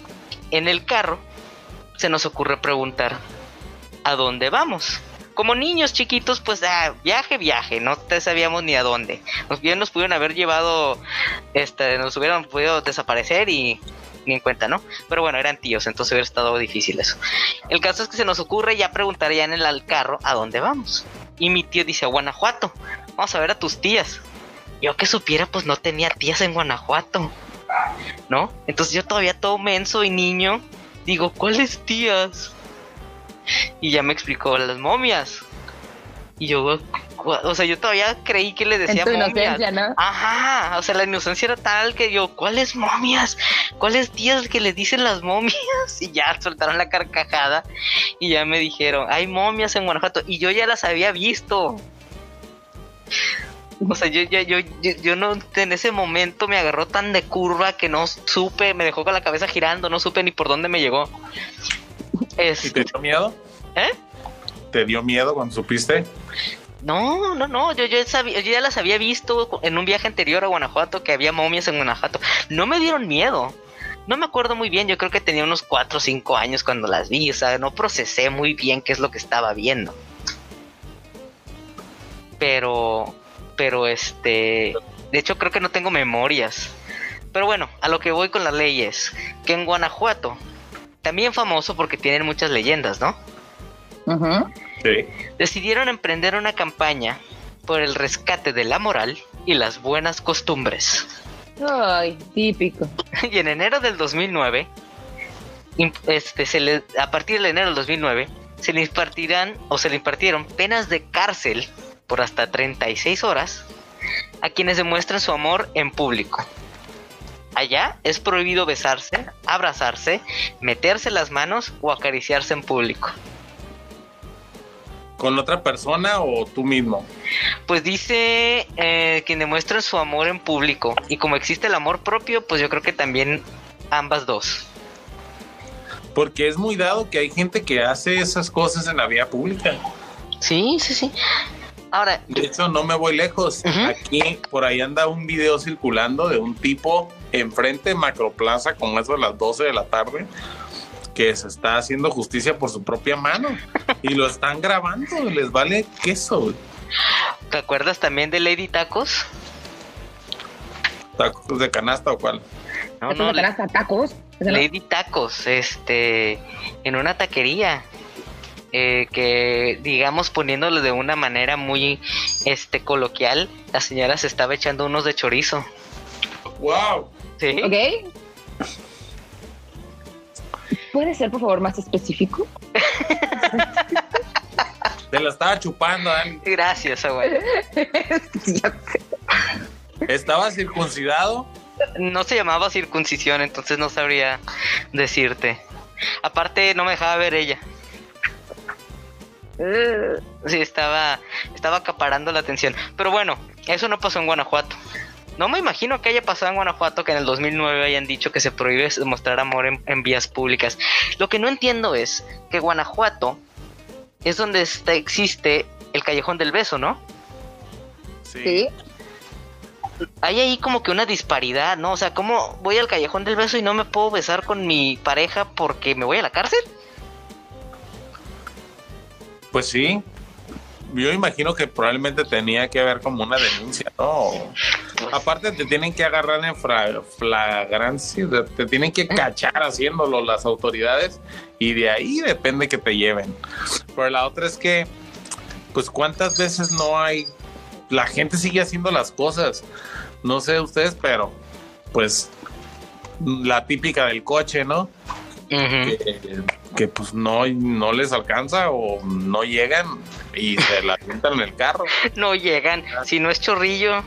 S3: en el carro se nos ocurre preguntar a dónde vamos. Como niños chiquitos, pues ah, viaje, viaje, no te sabíamos ni a dónde. Nos bien nos pudieron haber llevado, este, nos hubieran podido desaparecer y ni en cuenta, ¿no? Pero bueno, eran tíos, entonces hubiera estado difícil eso. El caso es que se nos ocurre ya preguntar ya en el carro a dónde vamos. Y mi tío dice a Guanajuato. Vamos a ver a tus tías. Yo que supiera, pues no tenía tías en Guanajuato. ¿No? Entonces yo todavía todo menso y niño. Digo, ¿cuáles tías? Y ya me explicó las momias. Y yo, "¿Cu- o sea, yo todavía creí que le
S1: En
S3: decía
S1: tu
S3: momias.
S1: inocencia, ¿no?
S3: Ajá, o sea, la inocencia era tal que yo, ¿cuáles momias? ¿Cuáles tías que le dicen las momias? Y ya soltaron la carcajada y ya me dijeron, hay momias en Guanajuato y yo ya las había visto. O sea, yo, yo, yo, yo, no, en ese momento me agarró tan de curva que no supe, me dejó con la cabeza girando, no supe ni por dónde me llegó.
S2: ¿Y
S3: Es,
S2: te dio miedo?
S3: ¿Eh?
S2: ¿Te dio miedo cuando supiste?
S3: No, no, no, yo, yo, sabía- yo ya las había visto en un viaje anterior a Guanajuato, que había momias en Guanajuato. No me dieron miedo. No me acuerdo muy bien, yo creo que tenía unos 4 o 5 años cuando las vi, o sea, no procesé muy bien qué es lo que estaba viendo. Pero, pero este, de hecho creo que no tengo memorias. Pero bueno, a lo que voy con las leyes, que en Guanajuato, también famoso porque tienen muchas leyendas, ¿no?
S1: Ujú.
S2: Sí.
S3: decidieron emprender una campaña por el rescate de la moral y las buenas costumbres.
S1: Ay, típico.
S3: Y en enero del 2009, im- este, se le, a partir de enero del 2009, se le impartirán o se le impartieron penas de cárcel por hasta 36 horas a quienes demuestren su amor en público. Allá es prohibido besarse, abrazarse, meterse las manos o acariciarse en público.
S2: ¿Con otra persona o tú mismo?
S3: Pues dice eh, que demuestran su amor en público. Y como existe el amor propio, pues yo creo que también ambas dos.
S2: Porque es muy dado que hay gente que hace esas cosas en la vía pública.
S3: Sí, sí, sí. Ahora,
S2: De hecho, no me voy lejos. Aquí, por ahí anda un video circulando de un tipo enfrente de Macroplaza, como eso de las 12 de la tarde, que se está haciendo justicia por su propia mano. Y lo están grabando, les vale queso.
S3: ¿te acuerdas también de Lady Tacos?
S2: ¿Tacos de canasta o cuál?
S3: No, no,
S1: de canasta, tacos.
S3: Lady Tacos, este, en una taquería. Eh, que digamos poniéndolo de una manera muy este coloquial la señora se estaba echando unos de chorizo
S2: ¡Wow!
S3: sí
S1: ¿Ok? ¿Puede ser, por favor, más específico?
S2: Se la estaba chupando, Dani.
S3: gracias abuelo.
S2: Estaba circuncidado.
S3: No se llamaba circuncisión, entonces no sabría decirte. Aparte, no me dejaba ver ella. Sí, estaba, estaba acaparando la atención. Pero bueno, eso no pasó en Guanajuato. No me imagino que haya pasado en Guanajuato que en el 2009 hayan dicho que se prohíbe mostrar amor en, en vías públicas. Lo que no entiendo es que Guanajuato es donde está, existe el Callejón del Beso, ¿no?
S1: Sí.
S3: hay ahí como que una disparidad, ¿no? O sea, ¿cómo voy al callejón del beso y no me puedo besar con mi pareja porque me voy a la cárcel?
S2: Pues sí. Yo imagino que probablemente tenía que haber como una denuncia, ¿no? Aparte te tienen que agarrar en flagrancia, te tienen que cachar haciéndolo las autoridades y de ahí depende que te lleven. Pero la otra es que, pues cuántas veces no hay la gente sigue haciendo las cosas. No sé ustedes, pero pues la típica del coche, ¿no? Que, que, pues no, no les alcanza o no llegan y se la avientan en el carro.
S3: No llegan. Si no es chorrillo,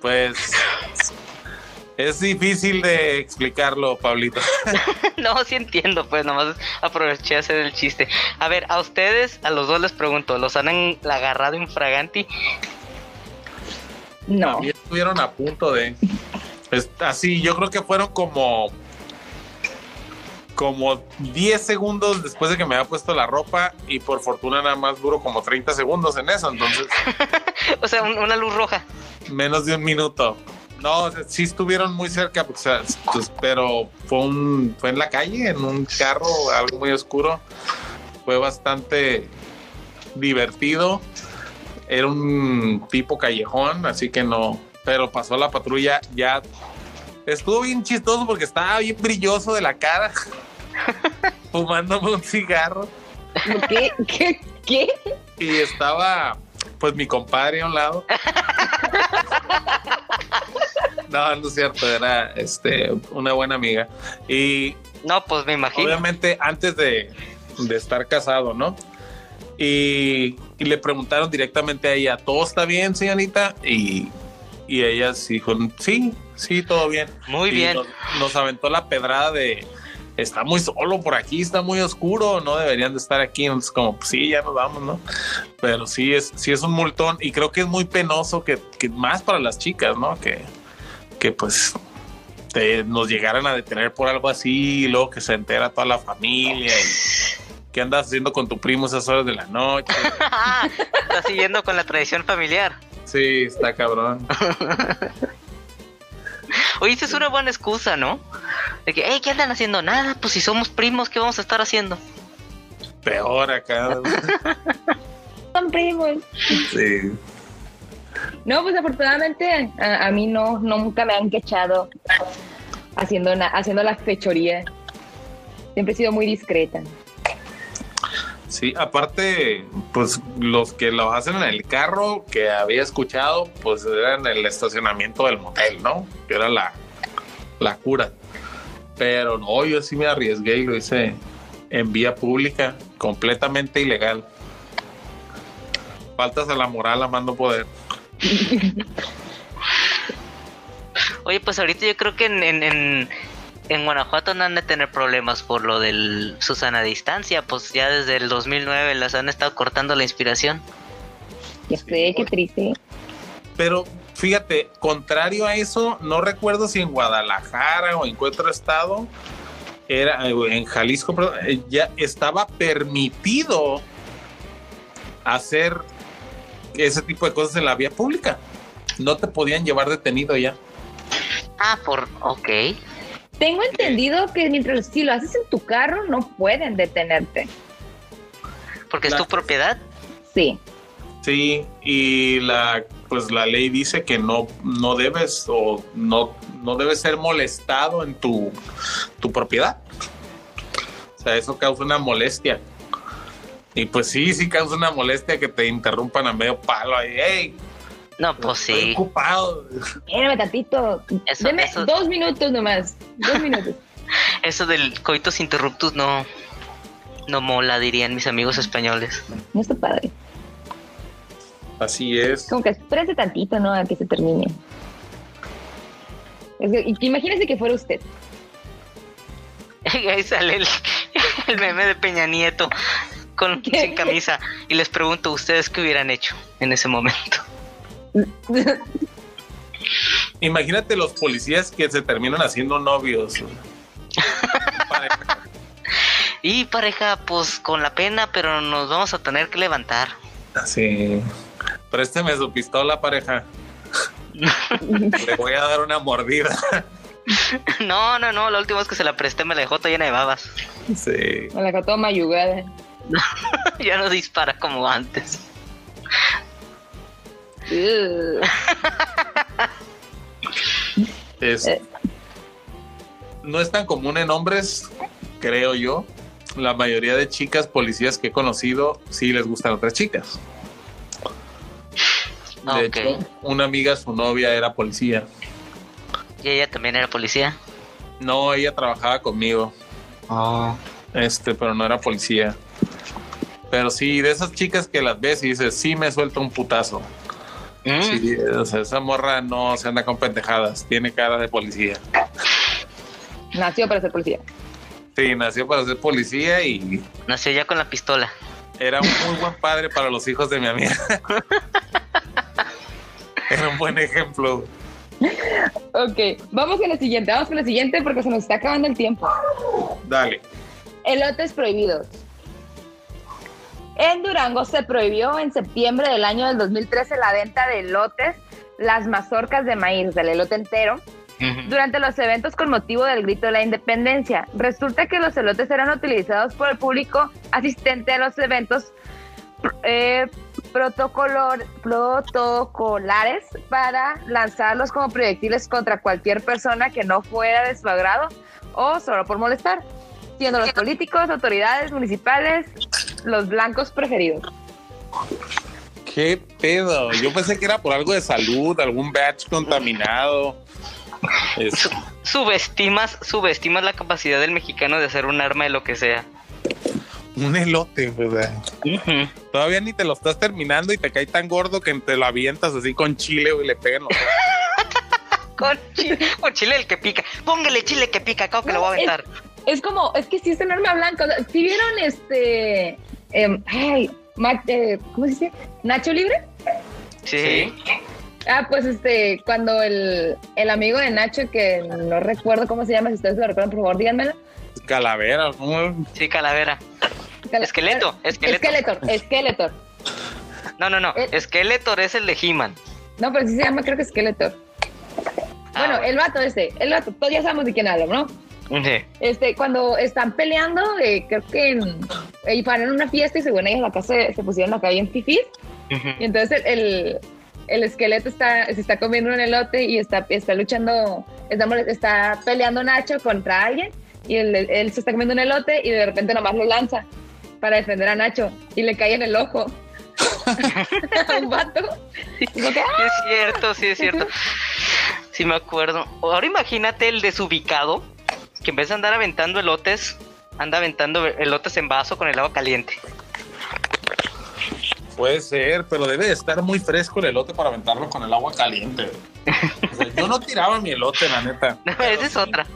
S2: Pues es difícil de explicarlo, Pablito.
S3: no, sí entiendo, pues nomás aproveché a hacer el chiste. A ver, a ustedes, a los dos les pregunto, ¿los han en- agarrado infraganti?
S1: No.
S2: También estuvieron a punto de. así, yo creo que fueron como. Como 10 segundos después de que me había puesto la ropa y por fortuna nada más duró como 30 segundos en eso, entonces
S3: O sea, un- una luz roja.
S2: menos de un minuto. No, o sea, sí estuvieron muy cerca, pues, pero fue un fue en la calle, en un carro, algo muy oscuro. Fue bastante divertido. Era un tipo callejón, así que no. Pero pasó la patrulla ya. Estuvo bien chistoso porque estaba bien brilloso de la cara, fumándome un cigarro.
S1: ¿Qué? ¿Qué? ¿Qué?
S2: Y estaba, pues, mi compadre a un lado. No, no es cierto, era este, una buena amiga. Y
S3: No, pues me imagino.
S2: obviamente antes de, de estar casado, ¿no? Y, y le preguntaron directamente a ella, ¿todo está bien, señorita? Y, y ella sí dijo, sí, sí, todo bien.
S3: Muy
S2: Y
S3: bien.
S2: Nos, nos aventó la pedrada de, está muy solo por aquí, está muy oscuro, no deberían de estar aquí. Entonces, como, pues sí, ya nos vamos, ¿no? Pero sí es, sí es un multón y creo que es muy penoso que, que más para las chicas, ¿no? Que, que pues te- nos llegaran a detener por algo así y luego que se entera toda la familia y qué andas haciendo con tu primo esas horas de la noche.
S3: Está siguiendo con la tradición familiar.
S2: Sí, está cabrón.
S3: Oye, esa es una buena excusa, ¿no? De que, hey, ¿qué andan haciendo? Nada, pues si somos primos, ¿qué vamos a estar haciendo?
S2: Peor acá.
S1: Son primos.
S2: Sí.
S1: No, pues afortunadamente a, a mí no, nunca me han quechado haciendo, na- haciendo la fechoría. Siempre he sido muy discreta.
S2: Sí, aparte, pues los que lo hacen en el carro que había escuchado, pues era en el estacionamiento del motel, ¿no? Que era la, la cura. Pero no, yo sí me arriesgué y lo hice en vía pública, completamente ilegal. Faltas a la moral, amando poder.
S3: Oye, pues ahorita yo creo que en, en, en, en Guanajuato no han de tener problemas por lo del Susana Distancia, pues ya desde el 2009 las han estado cortando la inspiración.
S1: Ya sé, qué triste.
S2: Pero fíjate, contrario a eso, no recuerdo si en Guadalajara o en qué otro estado, era eh, en Jalisco, perdón, eh, ya estaba permitido hacer ese tipo de cosas en la vía pública. No te podían llevar detenido ya.
S3: Ah, por... ok.
S1: Tengo entendido que mientras si lo haces en tu carro no pueden detenerte.
S3: Porque es
S2: La-
S3: tu propiedad.
S1: Sí.
S2: Sí, y la pues la ley dice que no, no debes o no, no debes ser molestado en tu, tu propiedad. O sea, eso causa una molestia. Y pues sí, sí causa una molestia que te interrumpan a medio palo ahí. ¡Ey!
S3: No, pues
S2: estoy
S3: sí.
S2: ocupado.
S1: Espérame tantito.
S3: Eso-
S1: Deme
S3: eso-
S1: dos minutos nomás. Dos minutos.
S3: Eso del coitus interruptus no... No mola, dirían mis amigos españoles.
S1: No está padre.
S2: Así es.
S1: Como que espérate tantito, ¿no? A que se termine. Es que- y- imagínese que fuera usted.
S3: Ahí sale el, el meme de Peña Nieto con,
S1: ¿Qué?
S3: sin camisa. Y les pregunto, ¿ustedes qué hubieran hecho en ese momento?
S2: Imagínate los policías que se terminan haciendo novios. Pareja.
S3: Y pareja, pues con la pena, pero nos vamos a tener que levantar.
S2: Así. Présteme su pistola, pareja. Le voy a dar una mordida.
S3: No, no, no, la última vez que se la presté me la dejó toda llena de babas.
S2: Sí.
S1: Me la dejó toda mayugada.
S3: ya no dispara como antes.
S2: Es,
S1: Eh.
S2: no es tan común en hombres, creo yo. La mayoría de chicas policías que he conocido sí les gustan otras chicas. De
S3: Ok.
S2: hecho, una amiga, su novia, era policía.
S3: ¿Y ella también era policía?
S2: No, ella trabajaba conmigo,
S3: Oh.
S2: este, pero no era policía. Pero sí, de esas chicas que las ves y dices, sí me suelta un putazo.
S3: Mm.
S2: Sí, o sea, esa morra no se anda con pendejadas, tiene cara de policía.
S1: Nació para ser policía.
S2: Sí, nació para ser policía y
S3: Nació ya con la pistola.
S2: era un muy buen padre para los hijos de mi amiga. Era un buen ejemplo.
S1: Ok, vamos con la siguiente, vamos con la siguiente porque se nos está acabando el tiempo.
S2: Dale.
S1: Elotes prohibidos. En Durango se prohibió en septiembre del año del 2013 la venta de elotes, las mazorcas de maíz, del elote entero, durante los eventos con motivo del grito de la independencia. Resulta que los elotes eran utilizados por el público asistente a los eventos eh, protocolor- protocolares para lanzarlos como proyectiles contra cualquier persona que no fuera de su agrado o solo por molestar, siendo los políticos, autoridades municipales los blancos preferidos.
S2: ¿Qué pedo? Yo pensé que era por algo de salud, algún batch contaminado. Es-
S3: Subestimas, subestimas la capacidad del mexicano de hacer un arma de lo que sea.
S2: un elote, ¿verdad?
S3: Ujú.
S2: Todavía ni te lo estás terminando y te cae tan gordo que te lo avientas así con chile y le pegan los
S3: Con chile, con chile el que pica. Póngale chile que pica, acabo que lo voy a aventar.
S1: Es como, es que sí es enorme blanco. Si vieron este, em, ay, eh, ¿cómo se dice? Nacho Libre.
S3: Sí.
S1: Ah, pues este, cuando el, el amigo de Nacho, que no recuerdo cómo se llama, si ustedes lo recuerdan, por favor, díganmelo.
S2: calaveras. ¿no?
S3: Sí, calavera.
S1: Cala-
S3: Esqueleto, esqueleto.
S1: Skeletor, Skeletor.
S3: No, no, no.
S1: Eh.
S3: Skeletor es el de He-Man.
S1: No, pero sí se llama, creo que Skeletor.
S3: Ah,
S1: bueno, el vato ese, el vato, todos ya sabemos de quién hablo, ¿no?
S3: Sí.
S1: Este, cuando están peleando, eh, creo que en, eh, en una fiesta y según ellos acá se, se pusieron acá bien fifís.
S3: Ujú.
S1: Y entonces el, el, el esqueleto está, se está comiendo un elote y está, está luchando, está, está peleando Nacho contra alguien y él, él se está comiendo un elote y de repente nomás lo lanza para defender a Nacho y le cae en el ojo a un vato. Y como que, ¡ah!
S3: Es cierto, sí es cierto. Sí me acuerdo. Ahora imagínate el desubicado que en vez de andar aventando elotes, anda aventando elotes en vaso con el agua caliente.
S2: Puede ser, pero debe de estar muy fresco el elote para aventarlo con el agua caliente. O sea, yo no tiraba mi elote, la neta.
S3: No, esa es otra.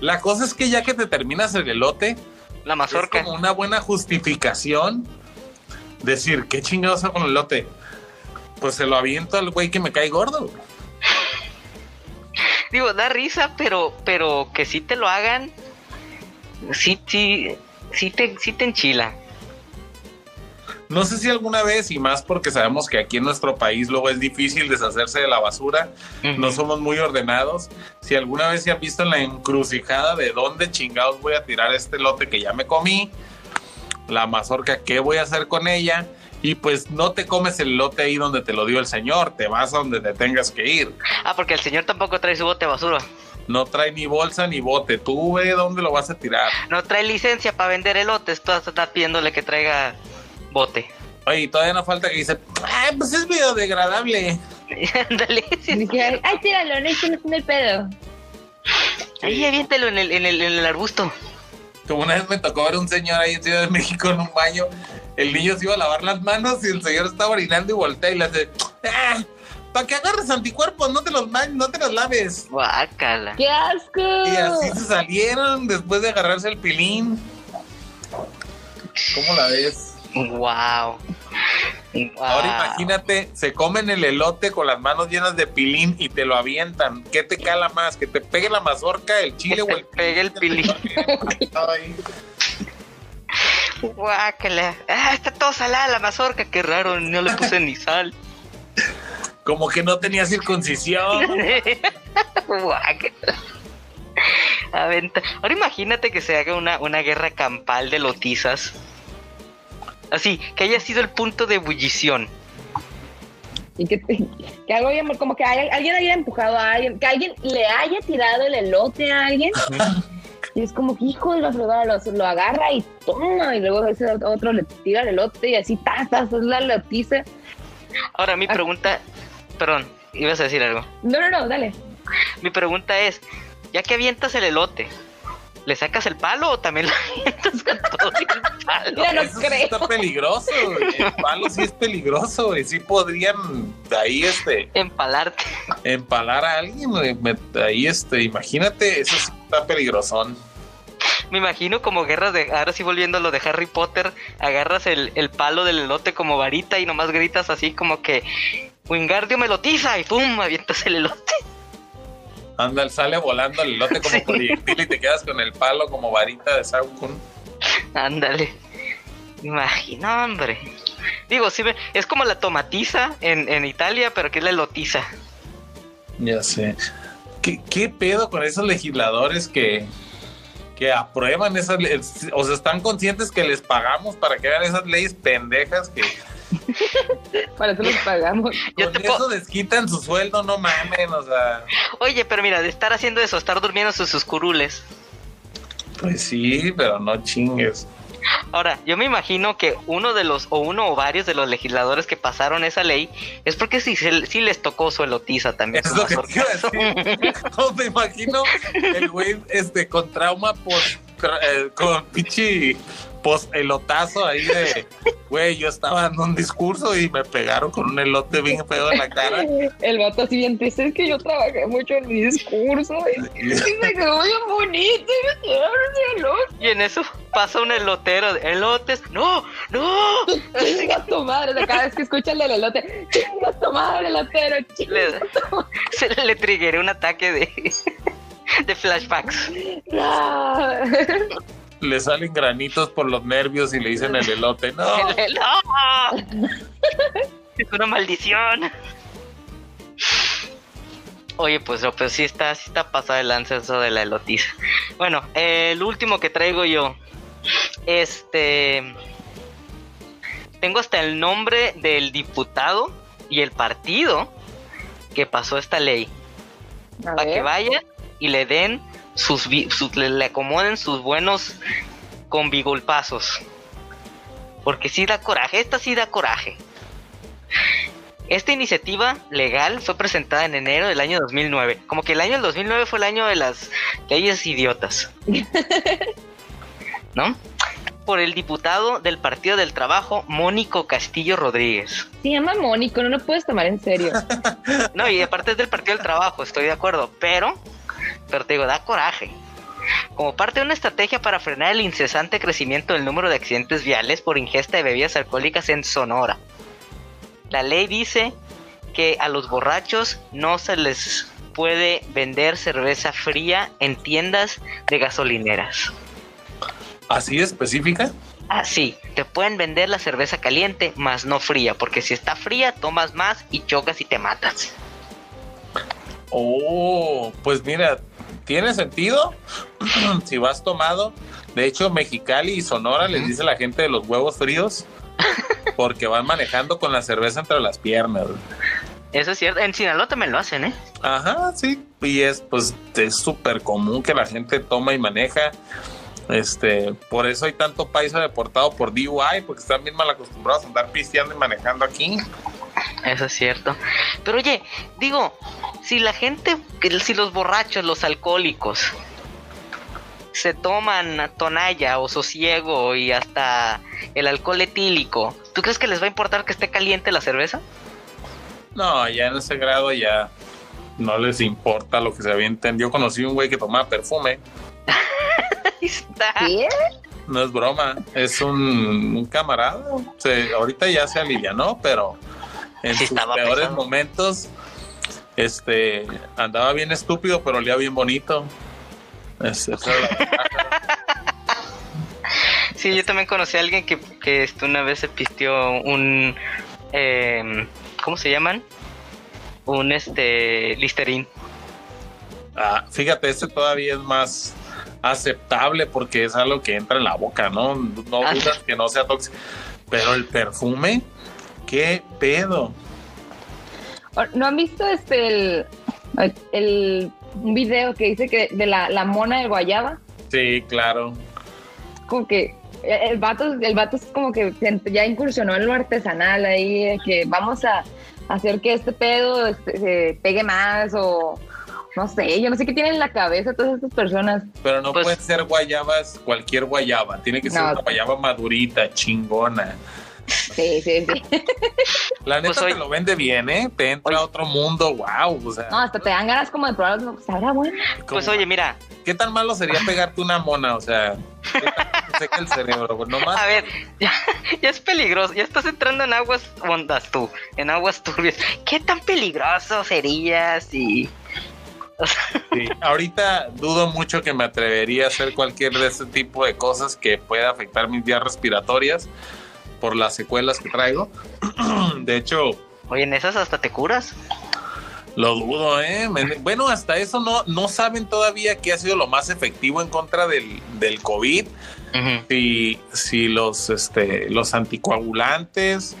S2: La cosa es que ya que te terminas el elote,
S3: La
S2: es como una buena justificación decir, ¿qué chingados hago con el elote? Pues se lo aviento al güey que me cae gordo.
S3: Digo, da risa, pero, pero que sí te lo hagan. Sí, sí, sí te, sí te enchila.
S2: No sé si alguna vez, y más porque sabemos que aquí en nuestro país luego es difícil deshacerse de la basura, no somos muy ordenados. Si alguna vez se han visto en la encrucijada de dónde chingados voy a tirar este lote que ya me comí, la mazorca, ¿qué voy a hacer con ella? Y pues no te comes el lote ahí donde te lo dio el señor, te vas a donde te tengas que ir.
S3: Ah, porque el señor tampoco trae su bote de basura.
S2: No trae ni bolsa ni bote, tú ve dónde lo vas a tirar.
S3: No trae licencia para vender elotes. Tú estás pidiéndole que traiga bote.
S2: Oye, y todavía no falta que dice, "Ay, pues es biodegradable.
S3: Ándale.
S1: Ay, tíralo, no, esto no tiene pedo.
S3: Ahí aviéntelo en el, en el, en el arbusto.
S2: Como una vez me tocó ver un señor ahí en Ciudad de México en un baño. El niño se iba a lavar las manos y el señor estaba orinando y voltea y le hace, "Ah, para que agarres anticuerpos, no te los no te los laves.
S3: Guácala.
S1: ¡Qué asco!
S2: Y así se salieron después de agarrarse el pilín. ¿Cómo la ves?
S3: Wow.
S2: Ahora imagínate, se comen el elote con las manos llenas de pilín y te lo avientan. ¿Qué te cala más? ¿Que te pegue la mazorca, el chile o
S3: te
S2: el
S3: pegue el pilín. Guácala. Ah, está todo salada la mazorca. Qué raro, no le puse ni sal.
S2: como que no tenía circuncisión.
S3: Guácala. Aventa. Ahora imagínate que se haga una, una guerra campal de lotizas. Así, que haya sido el punto de ebullición.
S1: Y que, que algo haya- como que haya- alguien haya empujado a alguien, que alguien le haya tirado el elote a alguien. Y es como que hijo de la fregada, lo, lo agarra y toma, y luego ese otro le tira el elote y así, tas, tas, es la lotiza.
S3: Ahora mi
S1: Ah.
S3: pregunta, perdón, ibas a decir algo.
S1: No, no, no, dale.
S3: Mi pregunta es, ya que avientas el elote, ¿le sacas el palo o también lo avientas con todo el palo?
S1: Ya no
S2: Eso sí
S1: creo.
S2: está peligroso, güey. El palo sí es peligroso, güey. Sí podrían de ahí, este,
S3: Empalarte.
S2: empalar a alguien, güey. Ahí, este, imagínate, eso sí está peligrosón.
S3: Me imagino como guerras de. Ahora sí volviendo a lo de Harry Potter, agarras el, el palo del elote como varita y nomás gritas así como que. Wingardio me lotiza y ¡pum! avientas el elote.
S2: Anda, sale volando el elote como
S3: Sí.
S2: proyectil y te quedas con el palo como varita de Saucon.
S3: Ándale. Imagino, hombre. Digo, sí, es como la tomatiza en, en Italia, pero que es la elotiza.
S2: Ya sé. ¿Qué, qué pedo con esos legisladores que, que aprueban esas leyes? O sea, están conscientes que les pagamos para que hagan esas leyes pendejas que
S1: Para eso les pagamos.
S3: Yo
S2: con
S3: te puedo-
S2: eso desquitan su sueldo, no mamen, o sea.
S3: Oye, pero mira, de estar haciendo eso, estar durmiendo sus, sus curules.
S2: Pues sí, pero no chingues.
S3: Ahora, yo me imagino que uno de los, o uno o varios de los legisladores que pasaron esa ley, es porque sí, sí les tocó su elotiza también.
S2: Es lo que te iba a
S3: sorpresa.
S2: decir. No, me imagino el güey este, con trauma post, eh, con pinche post elotazo ahí de, güey, yo estaba dando un discurso y me pegaron con un elote bien feo en la cara.
S1: El vato así bien triste, es que yo trabajé mucho en mi discurso y, y me quedó bien bonito y me quedaron ese elote.
S3: Y en eso pasa un elotero de elotes. ¡No! ¡No!
S1: Chinga tu madre, o sea, cada vez que escucha el del elote, chinga tu madre, elotero, chinga
S3: Le, se le triggeré un ataque de, de flashbacks.
S1: Ah.
S2: Le salen granitos por los nervios y le dicen el elote. No,
S3: El- ¡No! Es una maldición. Oye, pues, no, pues sí está, sí está pasada el lance eso de la elotiza. Bueno, el último que traigo yo. Este. Tengo hasta el nombre del diputado y el partido que pasó esta ley. Para que vayan y le den sus, sus- le, le acomoden sus buenos convigolpazos. Porque sí da coraje, esta sí da coraje. Esta iniciativa legal fue presentada en enero del año 2009. Como que el año del 2009 fue el año de las leyes idiotas. ¿No? Por el diputado del Partido del Trabajo, Mónico Castillo Rodríguez.
S1: Se llama Mónico, no lo puedes tomar en serio.
S3: No, y aparte es del Partido del Trabajo, estoy de acuerdo, pero, pero te digo, da coraje. Como parte de una estrategia para frenar el incesante crecimiento del número de accidentes viales por ingesta de bebidas alcohólicas en Sonora. La ley dice que a los borrachos no se les puede vender cerveza fría en tiendas de gasolineras.
S2: así específica.
S3: Ah, sí, te pueden vender la cerveza caliente, más no fría, porque si está fría tomas más y chocas y te matas.
S2: Oh, pues mira, tiene sentido si vas tomado. De hecho, Mexicali y Sonora les dice la gente de los huevos fríos porque van manejando con la cerveza entre las piernas.
S3: Eso es cierto, en Sinaloa también lo hacen, ¿eh?
S2: Ajá, sí. Y es, pues, es súper común que la gente toma y maneja. Este, por eso hay tanto paisa deportado por DUI, porque están bien mal acostumbrados a andar pisteando y manejando aquí.
S3: Eso es cierto. Pero oye, digo, si la gente, si los borrachos, los alcohólicos, se toman tonalla o sosiego y hasta el alcohol etílico, ¿tú crees que les va a importar que esté caliente la cerveza?
S2: No, ya en ese grado ya no les importa lo que se avienten. Yo conocí un güey que tomaba perfume.
S3: Ahí está.
S1: ¿Qué?
S2: No es broma, es un, un camarada. Se- ahorita ya se alivianó, pero en
S3: Sí
S2: sus peores momentos este andaba bien estúpido, pero olía bien bonito. Es-.
S3: Sí, yo también conocí a alguien que, que este, una vez se pistió un... em, ¿Cómo se llaman? Un este Listerine.
S2: Ah, fíjate, este todavía es más aceptable porque es algo que entra en la boca, ¿no? No
S3: Ah.
S2: dudas que no sea tóxico. Pero el perfume, ¿qué pedo?
S1: ¿No han visto este el, el un video que dice que de la, la mona de guayaba?
S2: Sí, claro.
S1: Como que el vato, el vato es como que ya incursionó en lo artesanal ahí, que vamos a hacer que este pedo este, se pegue más o no sé, yo no sé qué tienen en la cabeza todas estas personas.
S2: Pero no pues, pueden ser guayabas, cualquier guayaba, tiene que ser una guayaba madurita, chingona.
S1: Sí, sí, sí.
S2: La neta pues te lo vende bien, ¿eh? Te entra a otro mundo, wow. O sea,
S1: no, hasta te dan ganas como de probarlo, pues ahora bueno.
S3: Pues oye, mira.
S2: ¿Qué tan malo sería pegarte una mona? O sea, seca el cerebro, pues nomás.
S3: A ver, ya, ya, es peligroso, ya estás entrando en aguas hondas tú, en aguas turbias. ¿Qué tan peligroso sería si
S2: Sí, ahorita dudo mucho que me atrevería a hacer cualquier de ese tipo de cosas que pueda afectar mis vías respiratorias por las secuelas que traigo. De hecho...
S3: Oye, en esas hasta te curas.
S2: Lo dudo, ¿eh? Bueno, hasta eso no, no saben todavía qué ha sido lo más efectivo en contra del, del COVID. si, si los, este, los anticoagulantes,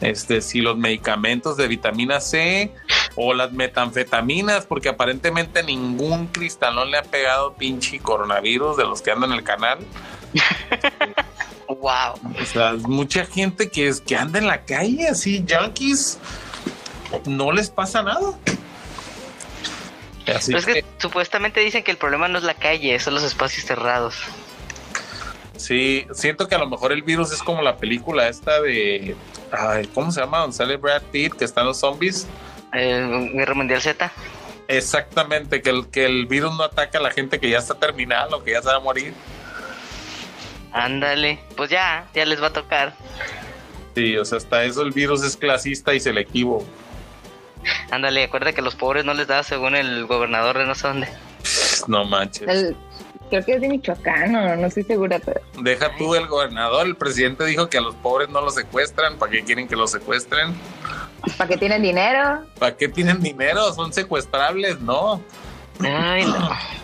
S2: este, si los medicamentos de vitamina C o las metanfetaminas, porque aparentemente ningún cristalón le ha pegado pinche coronavirus de los que andan en el canal.
S3: wow.
S2: O sea, mucha gente que, es, que anda en la calle así, junkies, no les pasa nada.
S3: Así es que, supuestamente dicen que el problema no es la calle, son los espacios cerrados.
S2: Sí, siento que a lo mejor el virus es como la película esta de. ¿Cómo se llama? Donde sale Brad Pitt, que están los zombies.
S3: Eh, Guerra Mundial Z.
S2: Exactamente, que el, que el virus no ataca a la gente que ya está terminada o que ya se va a morir.
S3: Ándale, pues ya, ya les va a tocar.
S2: Sí, o sea, hasta eso el virus es clasista y selectivo.
S3: Ándale, acuérdate que los pobres no les da según el gobernador de no sé dónde.
S2: No manches
S1: creo que es de Michoacán, o no estoy segura, pero...
S2: Deja tú el gobernador, el presidente dijo que a los pobres no los secuestran, ¿para qué quieren que los secuestren?
S1: ¿Para qué tienen dinero?
S2: ¿Para qué tienen dinero? Son secuestrables, ¿no?
S3: Ay, no.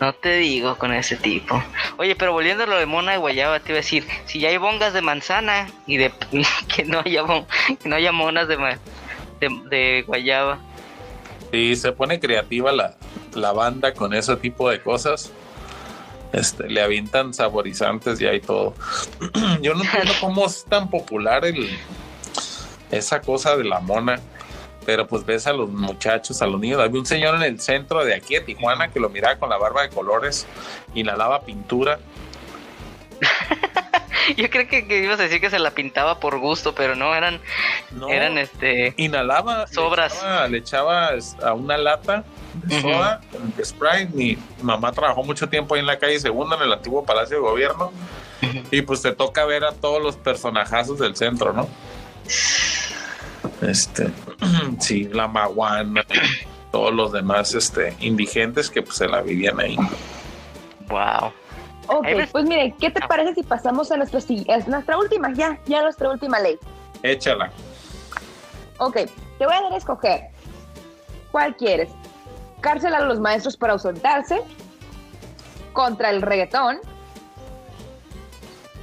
S3: No te digo con ese tipo. Oye, pero volviendo a lo de mona de guayaba, te iba a decir, si ya hay bongas de manzana y de que no haya que no haya monas de, de, de guayaba.
S2: Sí, se pone creativa la, la banda con ese tipo de cosas. Este, le avientan saborizantes y hay todo. Yo no entiendo cómo es tan popular el, esa cosa de la mona, pero pues ves a los muchachos, a los niños. Había un señor en el centro de aquí de Tijuana que lo miraba con la barba de colores, y la lava pintura.
S3: Yo creo que, ibas a decir que se la pintaba por gusto, pero no, eran, eran este...
S2: Inhalaba, sobras. Le echaba, a una lata de soda, de Sprite. Mi mamá trabajó mucho tiempo ahí en la calle Segunda, en el antiguo Palacio de Gobierno. Y pues te toca ver a todos los personajazos del centro, ¿no? Este, sí, la maguana, todos los demás este, indigentes que pues se la vivían ahí.
S3: Wow.
S1: Ok, pues mire, ¿qué te ah. parece si pasamos a nuestra, nuestra última, ya, ya nuestra última ley?
S2: Échala.
S1: Ok, te voy a dar a escoger. ¿Cuál quieres? cárcel a los maestros por ausentarse, contra el reggaetón,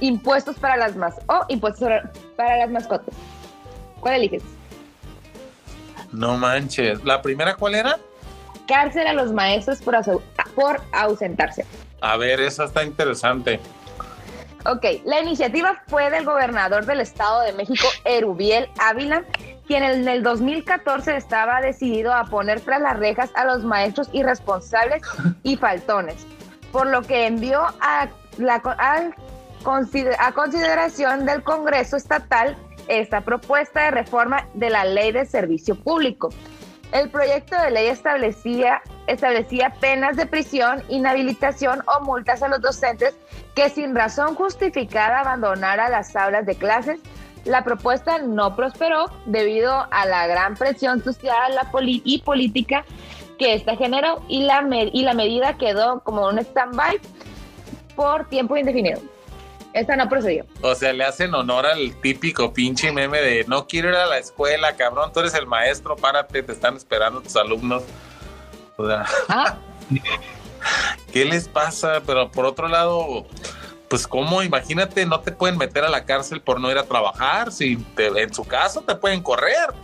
S1: impuestos para las más o impuestos para las mascotas. ¿Cuál eliges?
S2: No manches. ¿La primera cuál era?
S1: Cárcel a los maestros por, por ausentarse.
S2: A ver, esa está interesante.
S1: Ok, la iniciativa fue del gobernador del Estado de México, Erubiel Ávila, quien en el 2014 estaba decidido a poner tras las rejas a los maestros irresponsables y faltones, por lo que envió a, la, a, a consideración del Congreso Estatal esta propuesta de reforma de la ley de servicio público. El proyecto de ley establecía, establecía penas de prisión, inhabilitación o multas a los docentes que sin razón justificada abandonara las aulas de clases la propuesta no prosperó debido a la gran presión social y política que esta generó y la, y la medida quedó como un stand-by por tiempo indefinido. Esta no procedió.
S2: O sea, le hacen honor al típico pinche meme de no quiero ir a la escuela, cabrón, tú eres el maestro, párate, te están esperando tus alumnos. O sea, ah. ¿qué les pasa? Pero por otro lado, pues cómo, imagínate, no te pueden meter a la cárcel por no ir a trabajar, si en su caso te pueden correr.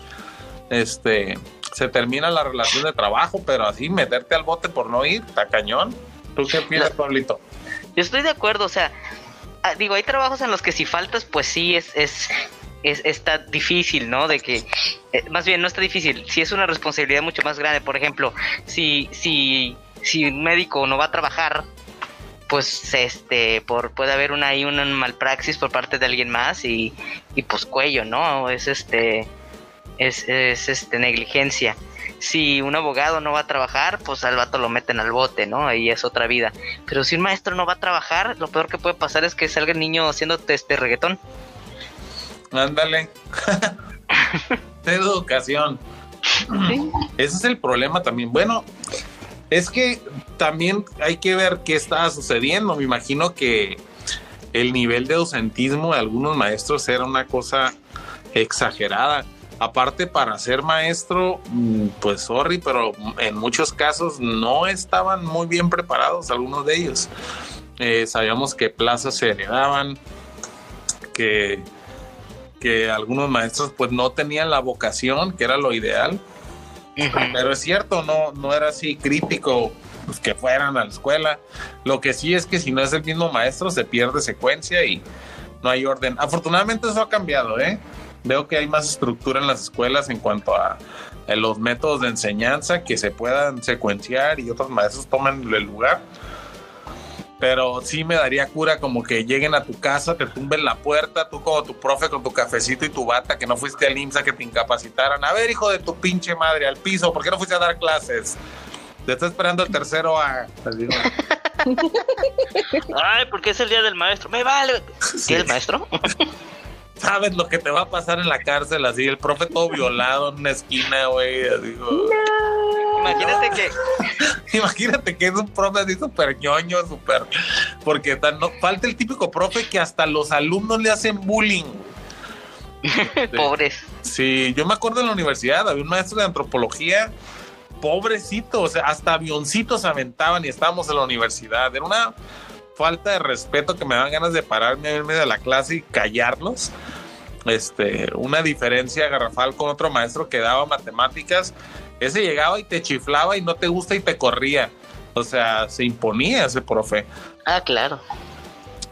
S2: Este, se termina la relación de trabajo, pero así meterte al bote por no ir, está cañón. ¿Tú qué piensas, Pablito?
S3: Yo estoy de acuerdo, o sea, digo, hay trabajos en los que si faltas, pues sí es, es, es está difícil, ¿no? De que, eh, más bien no está difícil, si es una responsabilidad mucho más grande. Por ejemplo, si, si, si un médico no va a trabajar, pues este por puede haber una ahí una malpraxis por parte de alguien más y, y pues cuello no es este es, es este negligencia. Si un abogado no va a trabajar pues al vato lo meten al bote no y es otra vida. Pero si un maestro no va a trabajar lo peor que puede pasar es que salga el niño haciendo este reggaetón.
S2: Ándale. De educación. Ese es el problema también. Bueno es que también hay que ver qué estaba sucediendo. Me imagino que el nivel de docentismo de algunos maestros era una cosa exagerada. Aparte, para ser maestro, mm, pues sorry, pero en muchos casos no estaban muy bien preparados algunos de ellos. Eh, sabíamos que plazas se heredaban, que, que algunos maestros pues no tenían la vocación, que era lo ideal pero es cierto, no, no era así crítico pues, que fueran a la escuela. Lo que sí es que si no es el mismo maestro, se pierde secuencia y no hay orden. Afortunadamente eso ha cambiado, ¿eh? Veo que hay más estructura en las escuelas en cuanto a, a los métodos de enseñanza que se puedan secuenciar y otros maestros tomen el lugar pero sí me daría cura como que lleguen a tu casa, te tumben la puerta, tú como tu profe con tu cafecito y tu bata, que no fuiste al IMSA que te incapacitaran. A ver, hijo de tu pinche madre, al piso, ¿por qué no fuiste a dar clases? Te está esperando el tercero a...
S3: Ay, porque es el día del maestro. Me vale. ¿Qué el maestro?
S2: sabes lo que te va a pasar en la cárcel, así, el profe todo violado en una esquina, güey, así,
S3: Imagínate que...
S2: Imagínate que es un profe así súper ñoño, súper... Porque no, falta el típico profe que hasta los alumnos le hacen bullying.
S3: Pobres.
S2: Sí, yo me acuerdo en la universidad, había un maestro de antropología, pobrecito, o sea, hasta avioncitos aventaban y estábamos en la universidad. Era una falta de respeto que me dan ganas de pararme en medio de la clase y callarlos. Este, una diferencia garrafal con otro maestro que daba matemáticas. Ese llegaba y te chiflaba y no te gusta y te corría. O sea, se imponía ese profe.
S3: Ah, claro.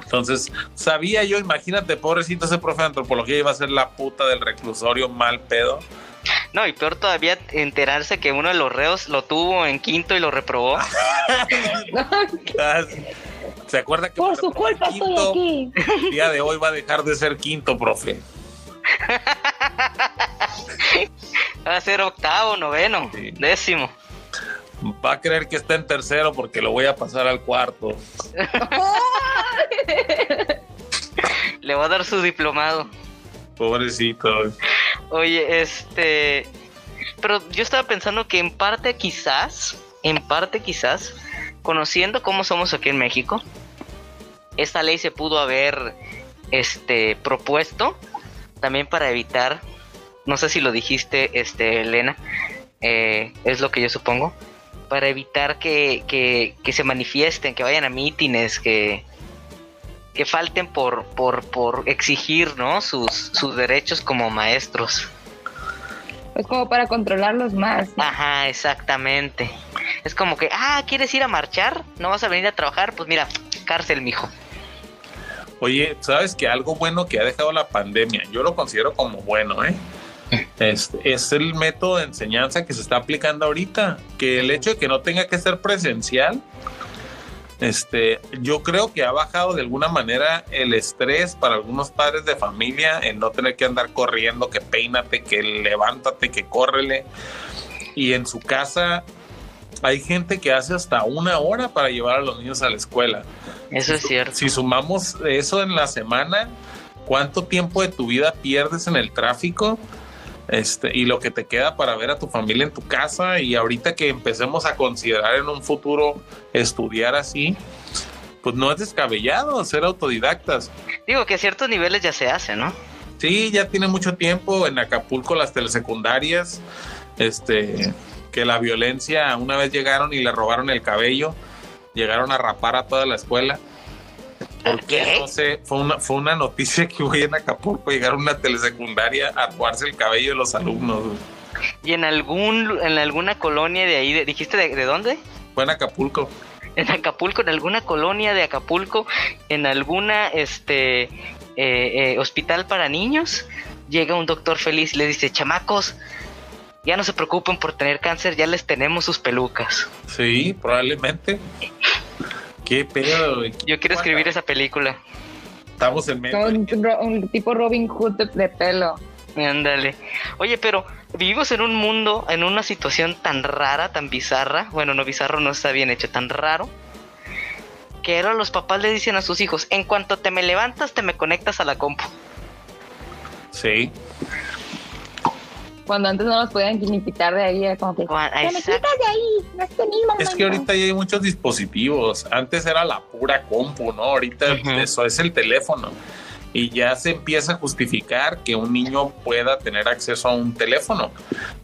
S2: Entonces, sabía yo, imagínate, pobrecito ese profe de antropología iba a ser la puta del reclusorio mal pedo.
S3: No, y peor todavía enterarse que uno de los reos lo tuvo en quinto y lo reprobó.
S2: ¿Se acuerda que
S1: por su culpa estoy aquí?
S2: El día de hoy va a dejar de ser quinto, profe.
S3: va a ser octavo, noveno, décimo.
S2: Va a creer que está en tercero porque lo voy a pasar al cuarto.
S3: Le va a dar su diplomado.
S2: Pobrecito.
S3: Oye, este. Pero yo estaba pensando que en parte quizás, en parte quizás, conociendo cómo somos aquí en México, esta ley se pudo haber este propuesto también para evitar, no sé si lo dijiste, este Elena, eh, es lo que yo supongo, para evitar que, que, se manifiesten, que vayan a mítines, que, que falten por, por, por exigir ¿no? sus, sus derechos como maestros.
S1: Es como para controlarlos más.
S3: Ajá, exactamente. Es como que, ah, ¿quieres ir a marchar? ¿No vas a venir a trabajar? Pues mira, cárcel, mijo.
S2: Oye, ¿sabes que algo bueno que ha dejado la pandemia? Yo lo considero como bueno, ¿eh? Es, el método de enseñanza que se está aplicando ahorita, que el hecho de que no tenga que ser presencial, este, yo creo que ha bajado de alguna manera el estrés para algunos padres de familia en no tener que andar corriendo, que peínate, que levántate, que córrele. Y en su casa hay gente que hace hasta una hora para llevar a los niños a la escuela.
S3: Eso es cierto.
S2: Si sumamos eso en la semana, ¿cuánto tiempo de tu vida pierdes en el tráfico? Este, y lo que te queda para ver a tu familia en tu casa y ahorita que empecemos a considerar en un futuro estudiar así, pues no es descabellado ser autodidactas.
S3: Digo que a ciertos niveles ya se hace, ¿no?
S2: Sí, ya tiene mucho tiempo en Acapulco las telesecundarias, este, que la violencia, una vez llegaron y le robaron el cabello, llegaron a rapar a toda la escuela. ¿Por qué? No sé, fue una, fue una noticia que hoy en Acapulco llegaron a una telesecundaria a robarse el cabello de los alumnos.
S3: ¿Y en algún en alguna colonia de ahí, dijiste de, dónde?
S2: Fue en Acapulco.
S3: en Acapulco, en alguna colonia de Acapulco, en alguna este eh, eh, hospital para niños, llega un doctor feliz y le dice, chamacos, ya no se preocupen por tener cáncer, ya les tenemos sus pelucas.
S2: Sí, probablemente. Qué pedo.
S3: Yo quiero escribir esa película.
S2: Estamos en medio.
S1: Un, un tipo Robin Hood de, de pelo.
S3: Ándale. Oye, pero vivimos en un mundo, en una situación tan rara, tan bizarra. Bueno, no bizarro no está bien hecho, tan raro. Que ahora los papás le dicen a sus hijos, en cuanto te me levantas, te me conectas a la compu.
S2: Sí.
S1: Cuando antes no nos podían ni quitar de ahí, era como que. "Te me quitas de ahí, no es mismo
S2: Es que
S1: momento".
S2: ahorita ya hay muchos dispositivos. Antes era la pura compu, ¿no? Ahorita
S3: Ujú.
S2: eso es el teléfono. Y ya se empieza a justificar que un niño pueda tener acceso a un teléfono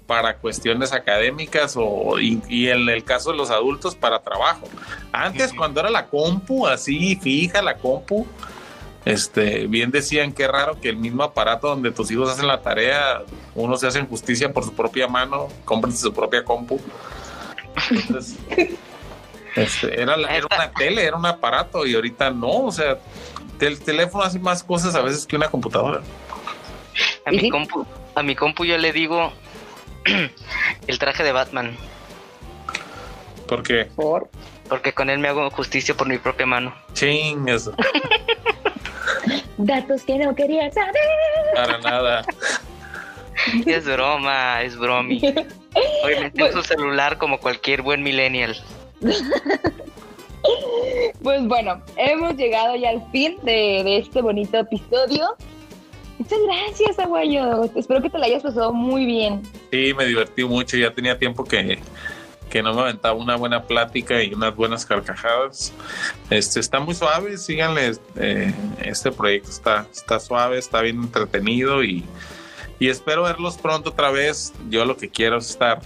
S2: para cuestiones académicas o y, y en el caso de los adultos para trabajo. Antes
S3: Ujú.
S2: cuando era la compu así fija la compu, este bien decían que raro que el mismo aparato donde tus hijos hacen la tarea, uno se hace justicia por su propia mano, cómprense su propia compu. Entonces, este, era, la- era una tele, era un aparato y ahorita no, o sea, el teléfono hace más cosas a veces que una computadora.
S3: A
S1: ¿Y
S3: mi compu, a mi compu yo le digo el traje de Batman,
S2: Porque,
S1: Por.
S3: porque con él me hago justicia por mi propia mano.
S2: ching, eso,
S1: Datos que no quería saber.
S2: para nada.
S3: Es broma, es bromi. Obviamente
S1: Pues-
S3: uso celular como cualquier buen millennial.
S1: Pues bueno, hemos llegado ya al fin de, de este bonito episodio. Muchas gracias, Aguayo. Espero que te la hayas pasado muy bien.
S2: Sí, me divertí mucho, ya tenía tiempo que, que no me aventaba una buena plática y unas buenas carcajadas. Este está muy suave, síganle, eh, este proyecto está, está suave, está bien entretenido y, y espero verlos pronto otra vez. Yo lo que quiero es estar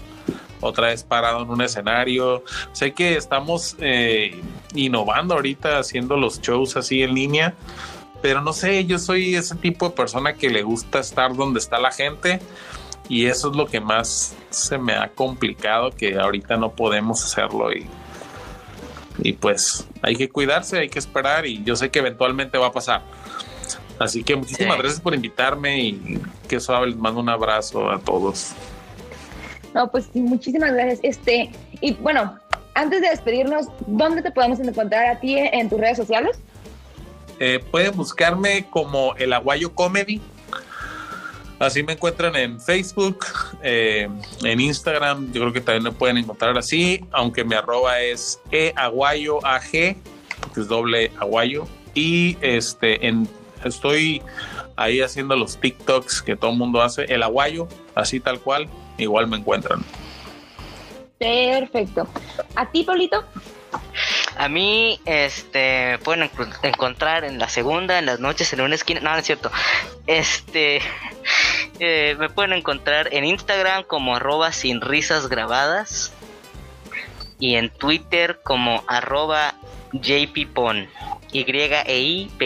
S2: otra vez parado en un escenario. Sé que estamos eh, innovando ahorita haciendo los shows así en línea, pero no sé, yo soy ese tipo de persona que le gusta estar donde está la gente y eso es lo que más se me ha complicado, que ahorita no podemos hacerlo y, y pues hay que cuidarse, hay que esperar y yo sé que eventualmente va a pasar. Así que muchísimas
S3: Sí.
S2: gracias por invitarme y que suave, les mando un abrazo a todos.
S1: No, pues sí, muchísimas gracias. Este, y bueno, antes de despedirnos, ¿dónde te podemos encontrar a ti en tus redes sociales?
S2: Eh, pueden buscarme como El Aguayo Comedy. Así me encuentran en Facebook, eh, en Instagram. Yo creo que también me pueden encontrar así, aunque mi arroba es eaguayoag, que es doble aguayo. Y este, en, estoy ahí haciendo los TikToks que todo el mundo hace. El aguayo, así tal cual, igual me encuentran.
S1: Perfecto. ¿A ti, Pablito?
S3: A mí, este, pueden encontrar en la segunda, en las noches, en una esquina. No, no es cierto. Este, eh, me pueden encontrar en Instagram como arroba sin risas grabadas. Y en Twitter como arroba jppon. Y-E-I-P-I-P-O-N.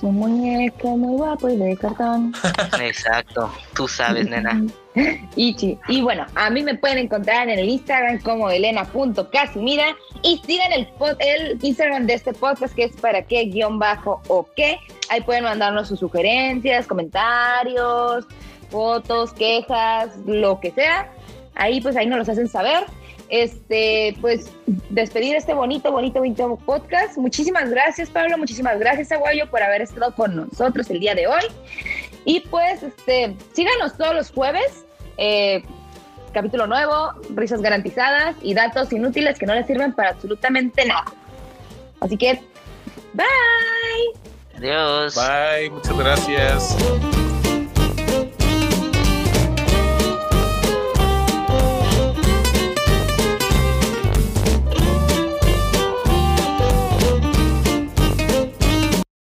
S1: Su muñeco muy guapo y de cartón.
S3: Exacto, tú sabes, nena.
S1: Ichi. Y bueno, a mí me pueden encontrar en el Instagram como elena.casimira y sigan el, el Instagram de este podcast que es para qué guion bajo o qué. Ahí pueden mandarnos sus sugerencias, comentarios, fotos, quejas, lo que sea. Ahí pues ahí nos los hacen saber. Este, pues despedir este bonito, bonito, bonito podcast. Muchísimas gracias, Pablo. Muchísimas gracias, Aguayo, por haber estado con nosotros el día de hoy. Y pues, este, síganos todos los jueves. eh, capítulo nuevo, risas garantizadas y datos inútiles que no les sirven para absolutamente nada. Así que, bye.
S3: Adiós.
S2: Bye, muchas gracias.